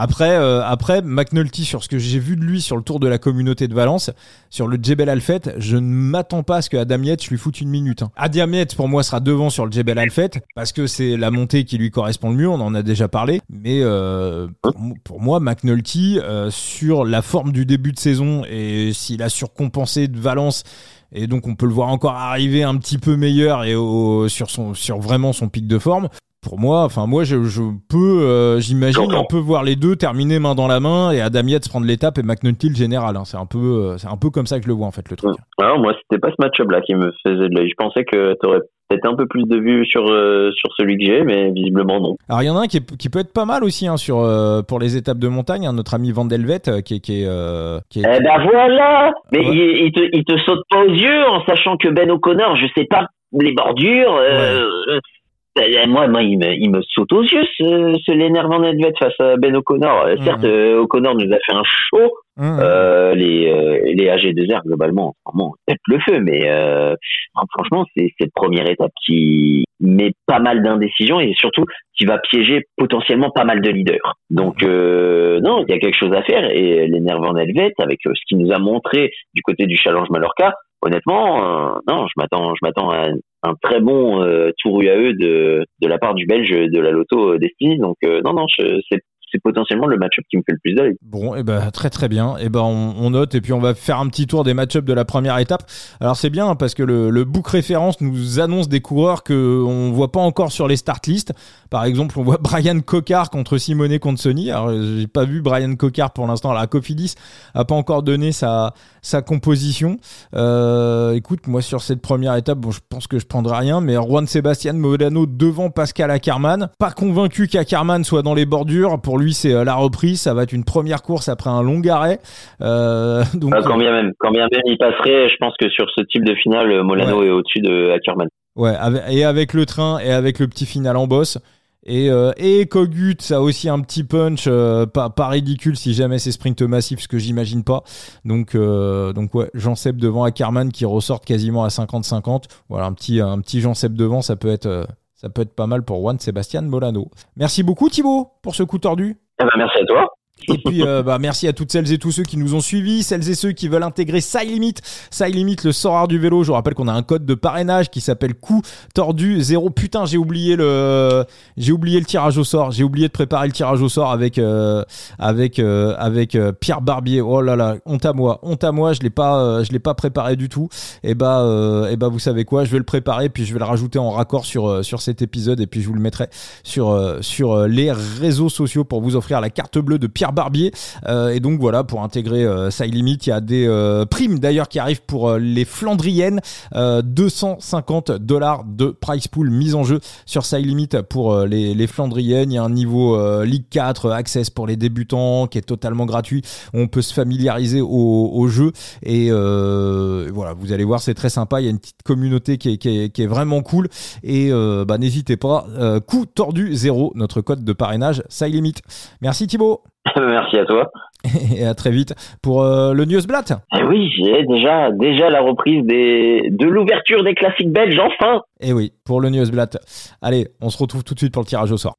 [SPEAKER 1] Après, euh, après McNulty, sur ce que j'ai vu de lui sur le tour de la communauté de Valence, sur le Jebel Alfet, je ne m'attends pas à ce que Adam Yates lui foute une minute. Hein. Adam Yates, pour moi, sera devant sur le Jebel Alfet parce que c'est la montée qui lui correspond le mieux. On en a déjà parlé. Mais euh, pour, mo- pour moi, McNulty, euh, sur la forme du début de saison et s'il a surcompensé de Valence. Et donc on peut le voir encore arriver un petit peu meilleur et sur vraiment son pic de forme pour moi, enfin moi je, je peux, euh, j'imagine un peu voir les deux terminer main dans la main et Adam Yates prendre l'étape et McNulty le général. hein. C'est un peu, euh, c'est un peu comme ça que je le vois en fait le truc.
[SPEAKER 3] Alors moi, c'était pas ce match-up là qui me faisait de l'œil. Je pensais que t'aurais peut-être un peu plus de vues sur euh, sur celui que j'ai, mais visiblement non.
[SPEAKER 1] Alors il y en a un qui, est- qui peut être pas mal aussi hein, sur euh, pour les étapes de montagne. hein, notre ami Van Delvet euh, qui est qui est, qui est-
[SPEAKER 3] Eh ben voilà Mais
[SPEAKER 1] Ouais.
[SPEAKER 3] il, il te, il te saute pas aux yeux en sachant que Ben O'Connor, je sais pas, les bordures... moi, moi il, me, il me saute aux yeux, ce, ce Lennart Van Edvet face à Ben O'Connor. Euh, Certes,
[SPEAKER 1] Mhm.
[SPEAKER 3] euh, O'Connor nous a fait un show.
[SPEAKER 1] Hum,
[SPEAKER 3] Euh, les, euh, les AG2R, globalement, vraiment, pètent le feu. Mais euh, franchement, c'est cette première étape qui met pas mal d'indécision et surtout qui va piéger potentiellement pas mal de leaders. Donc, euh, non, il y a quelque chose à faire. Et les Nervants Helvet, avec ce qu'il nous a montré du côté du Challenge Mallorca, honnêtement, euh, non, je m'attends, je m'attends à un, très bon euh, tour UAE de, de la part du Belge de la Lotto euh, Destiny. Donc, euh, non, non, c'est c'est potentiellement le match-up qui me fait le plus d'œil.
[SPEAKER 1] Bon, et ben très très bien. Et ben on, note et puis on va faire un petit tour des match-ups de la première étape. Alors c'est bien parce que le, le book référence nous annonce des coureurs que on voit pas encore sur les start list. Par exemple, on voit [LAUGHS] Brian Cocard contre Simone Consoni. Alors j'ai pas vu Brian Cocard pour l'instant. La Cofidis a pas encore donné sa sa composition. Euh, écoute, moi sur cette première étape, bon, je pense que je prendrai rien, mais Juan Sebastian Modano devant Pascal Ackermann. Pas convaincu qu'Ackermann soit dans les bordures. Pour lui, c'est euh, la reprise. Ça va être une première course après un long arrêt. Euh, [LAUGHS] donc,
[SPEAKER 3] Ah, quand bien même, quand bien même il passerait, je pense que sur ce type de finale, euh, Molano est au-dessus de Ackerman.
[SPEAKER 1] Ouais, et avec le train et avec le petit final en boss. Et, euh, et Kogut, ça a aussi un petit punch, euh, pas, pas ridicule si jamais c'est sprint massif, ce que j'imagine pas. Donc, euh, donc ouais, Jean Seb devant Ackerman qui ressortent quasiment à 50-50. Voilà, un petit, un petit Jean Seb devant, ça peut être, euh, ça peut être pas mal pour Juan Sébastien Molano. Merci beaucoup Thibaut pour ce coup tordu.
[SPEAKER 3] Eh ben, merci à toi.
[SPEAKER 1] Et puis, euh, bah, merci à toutes celles et tous ceux qui nous ont suivis, celles et ceux qui veulent intégrer Side Limit. Side Limit, le sorare du vélo. Je vous rappelle qu'on a un code de parrainage qui s'appelle coup tordu 0. Putain, j'ai oublié le, j'ai oublié le tirage au sort. J'ai oublié de préparer le tirage au sort avec, euh, avec, euh, avec euh, Pierre Barbier. Oh là là, honte à moi, honte à moi. Je l'ai pas, euh, je l'ai pas préparé du tout. Et bah, euh, et bah, vous savez quoi, je vais le préparer puis je vais le rajouter en raccord sur, sur cet épisode et puis je vous le mettrai sur, sur les réseaux sociaux pour vous offrir la carte bleue de Pierre Barbier. et donc voilà, pour intégrer Side Limit, il y a des primes d'ailleurs qui arrivent pour les Flandriennes. 250 dollars de price pool mise en jeu sur Limit pour les, les Flandriennes. Il y a un niveau Ligue 4, Access pour les débutants qui est totalement gratuit. On peut se familiariser au, au jeu et voilà, vous allez voir, c'est très sympa. Il y a une petite communauté qui est, qui est, qui est vraiment cool et bah, n'hésitez pas. coup tordu zéro, notre code de parrainage, ça limite. Merci Thibaut. [LAUGHS]
[SPEAKER 3] Merci à toi. [LAUGHS]
[SPEAKER 1] Et à très vite pour euh, le Newsblatt.
[SPEAKER 3] Eh oui, j'ai déjà, déjà la reprise des, de l'ouverture des classiques belges, enfin.
[SPEAKER 1] Et eh oui, pour le Newsblatt. Allez, on se retrouve tout de suite pour le tirage au sort.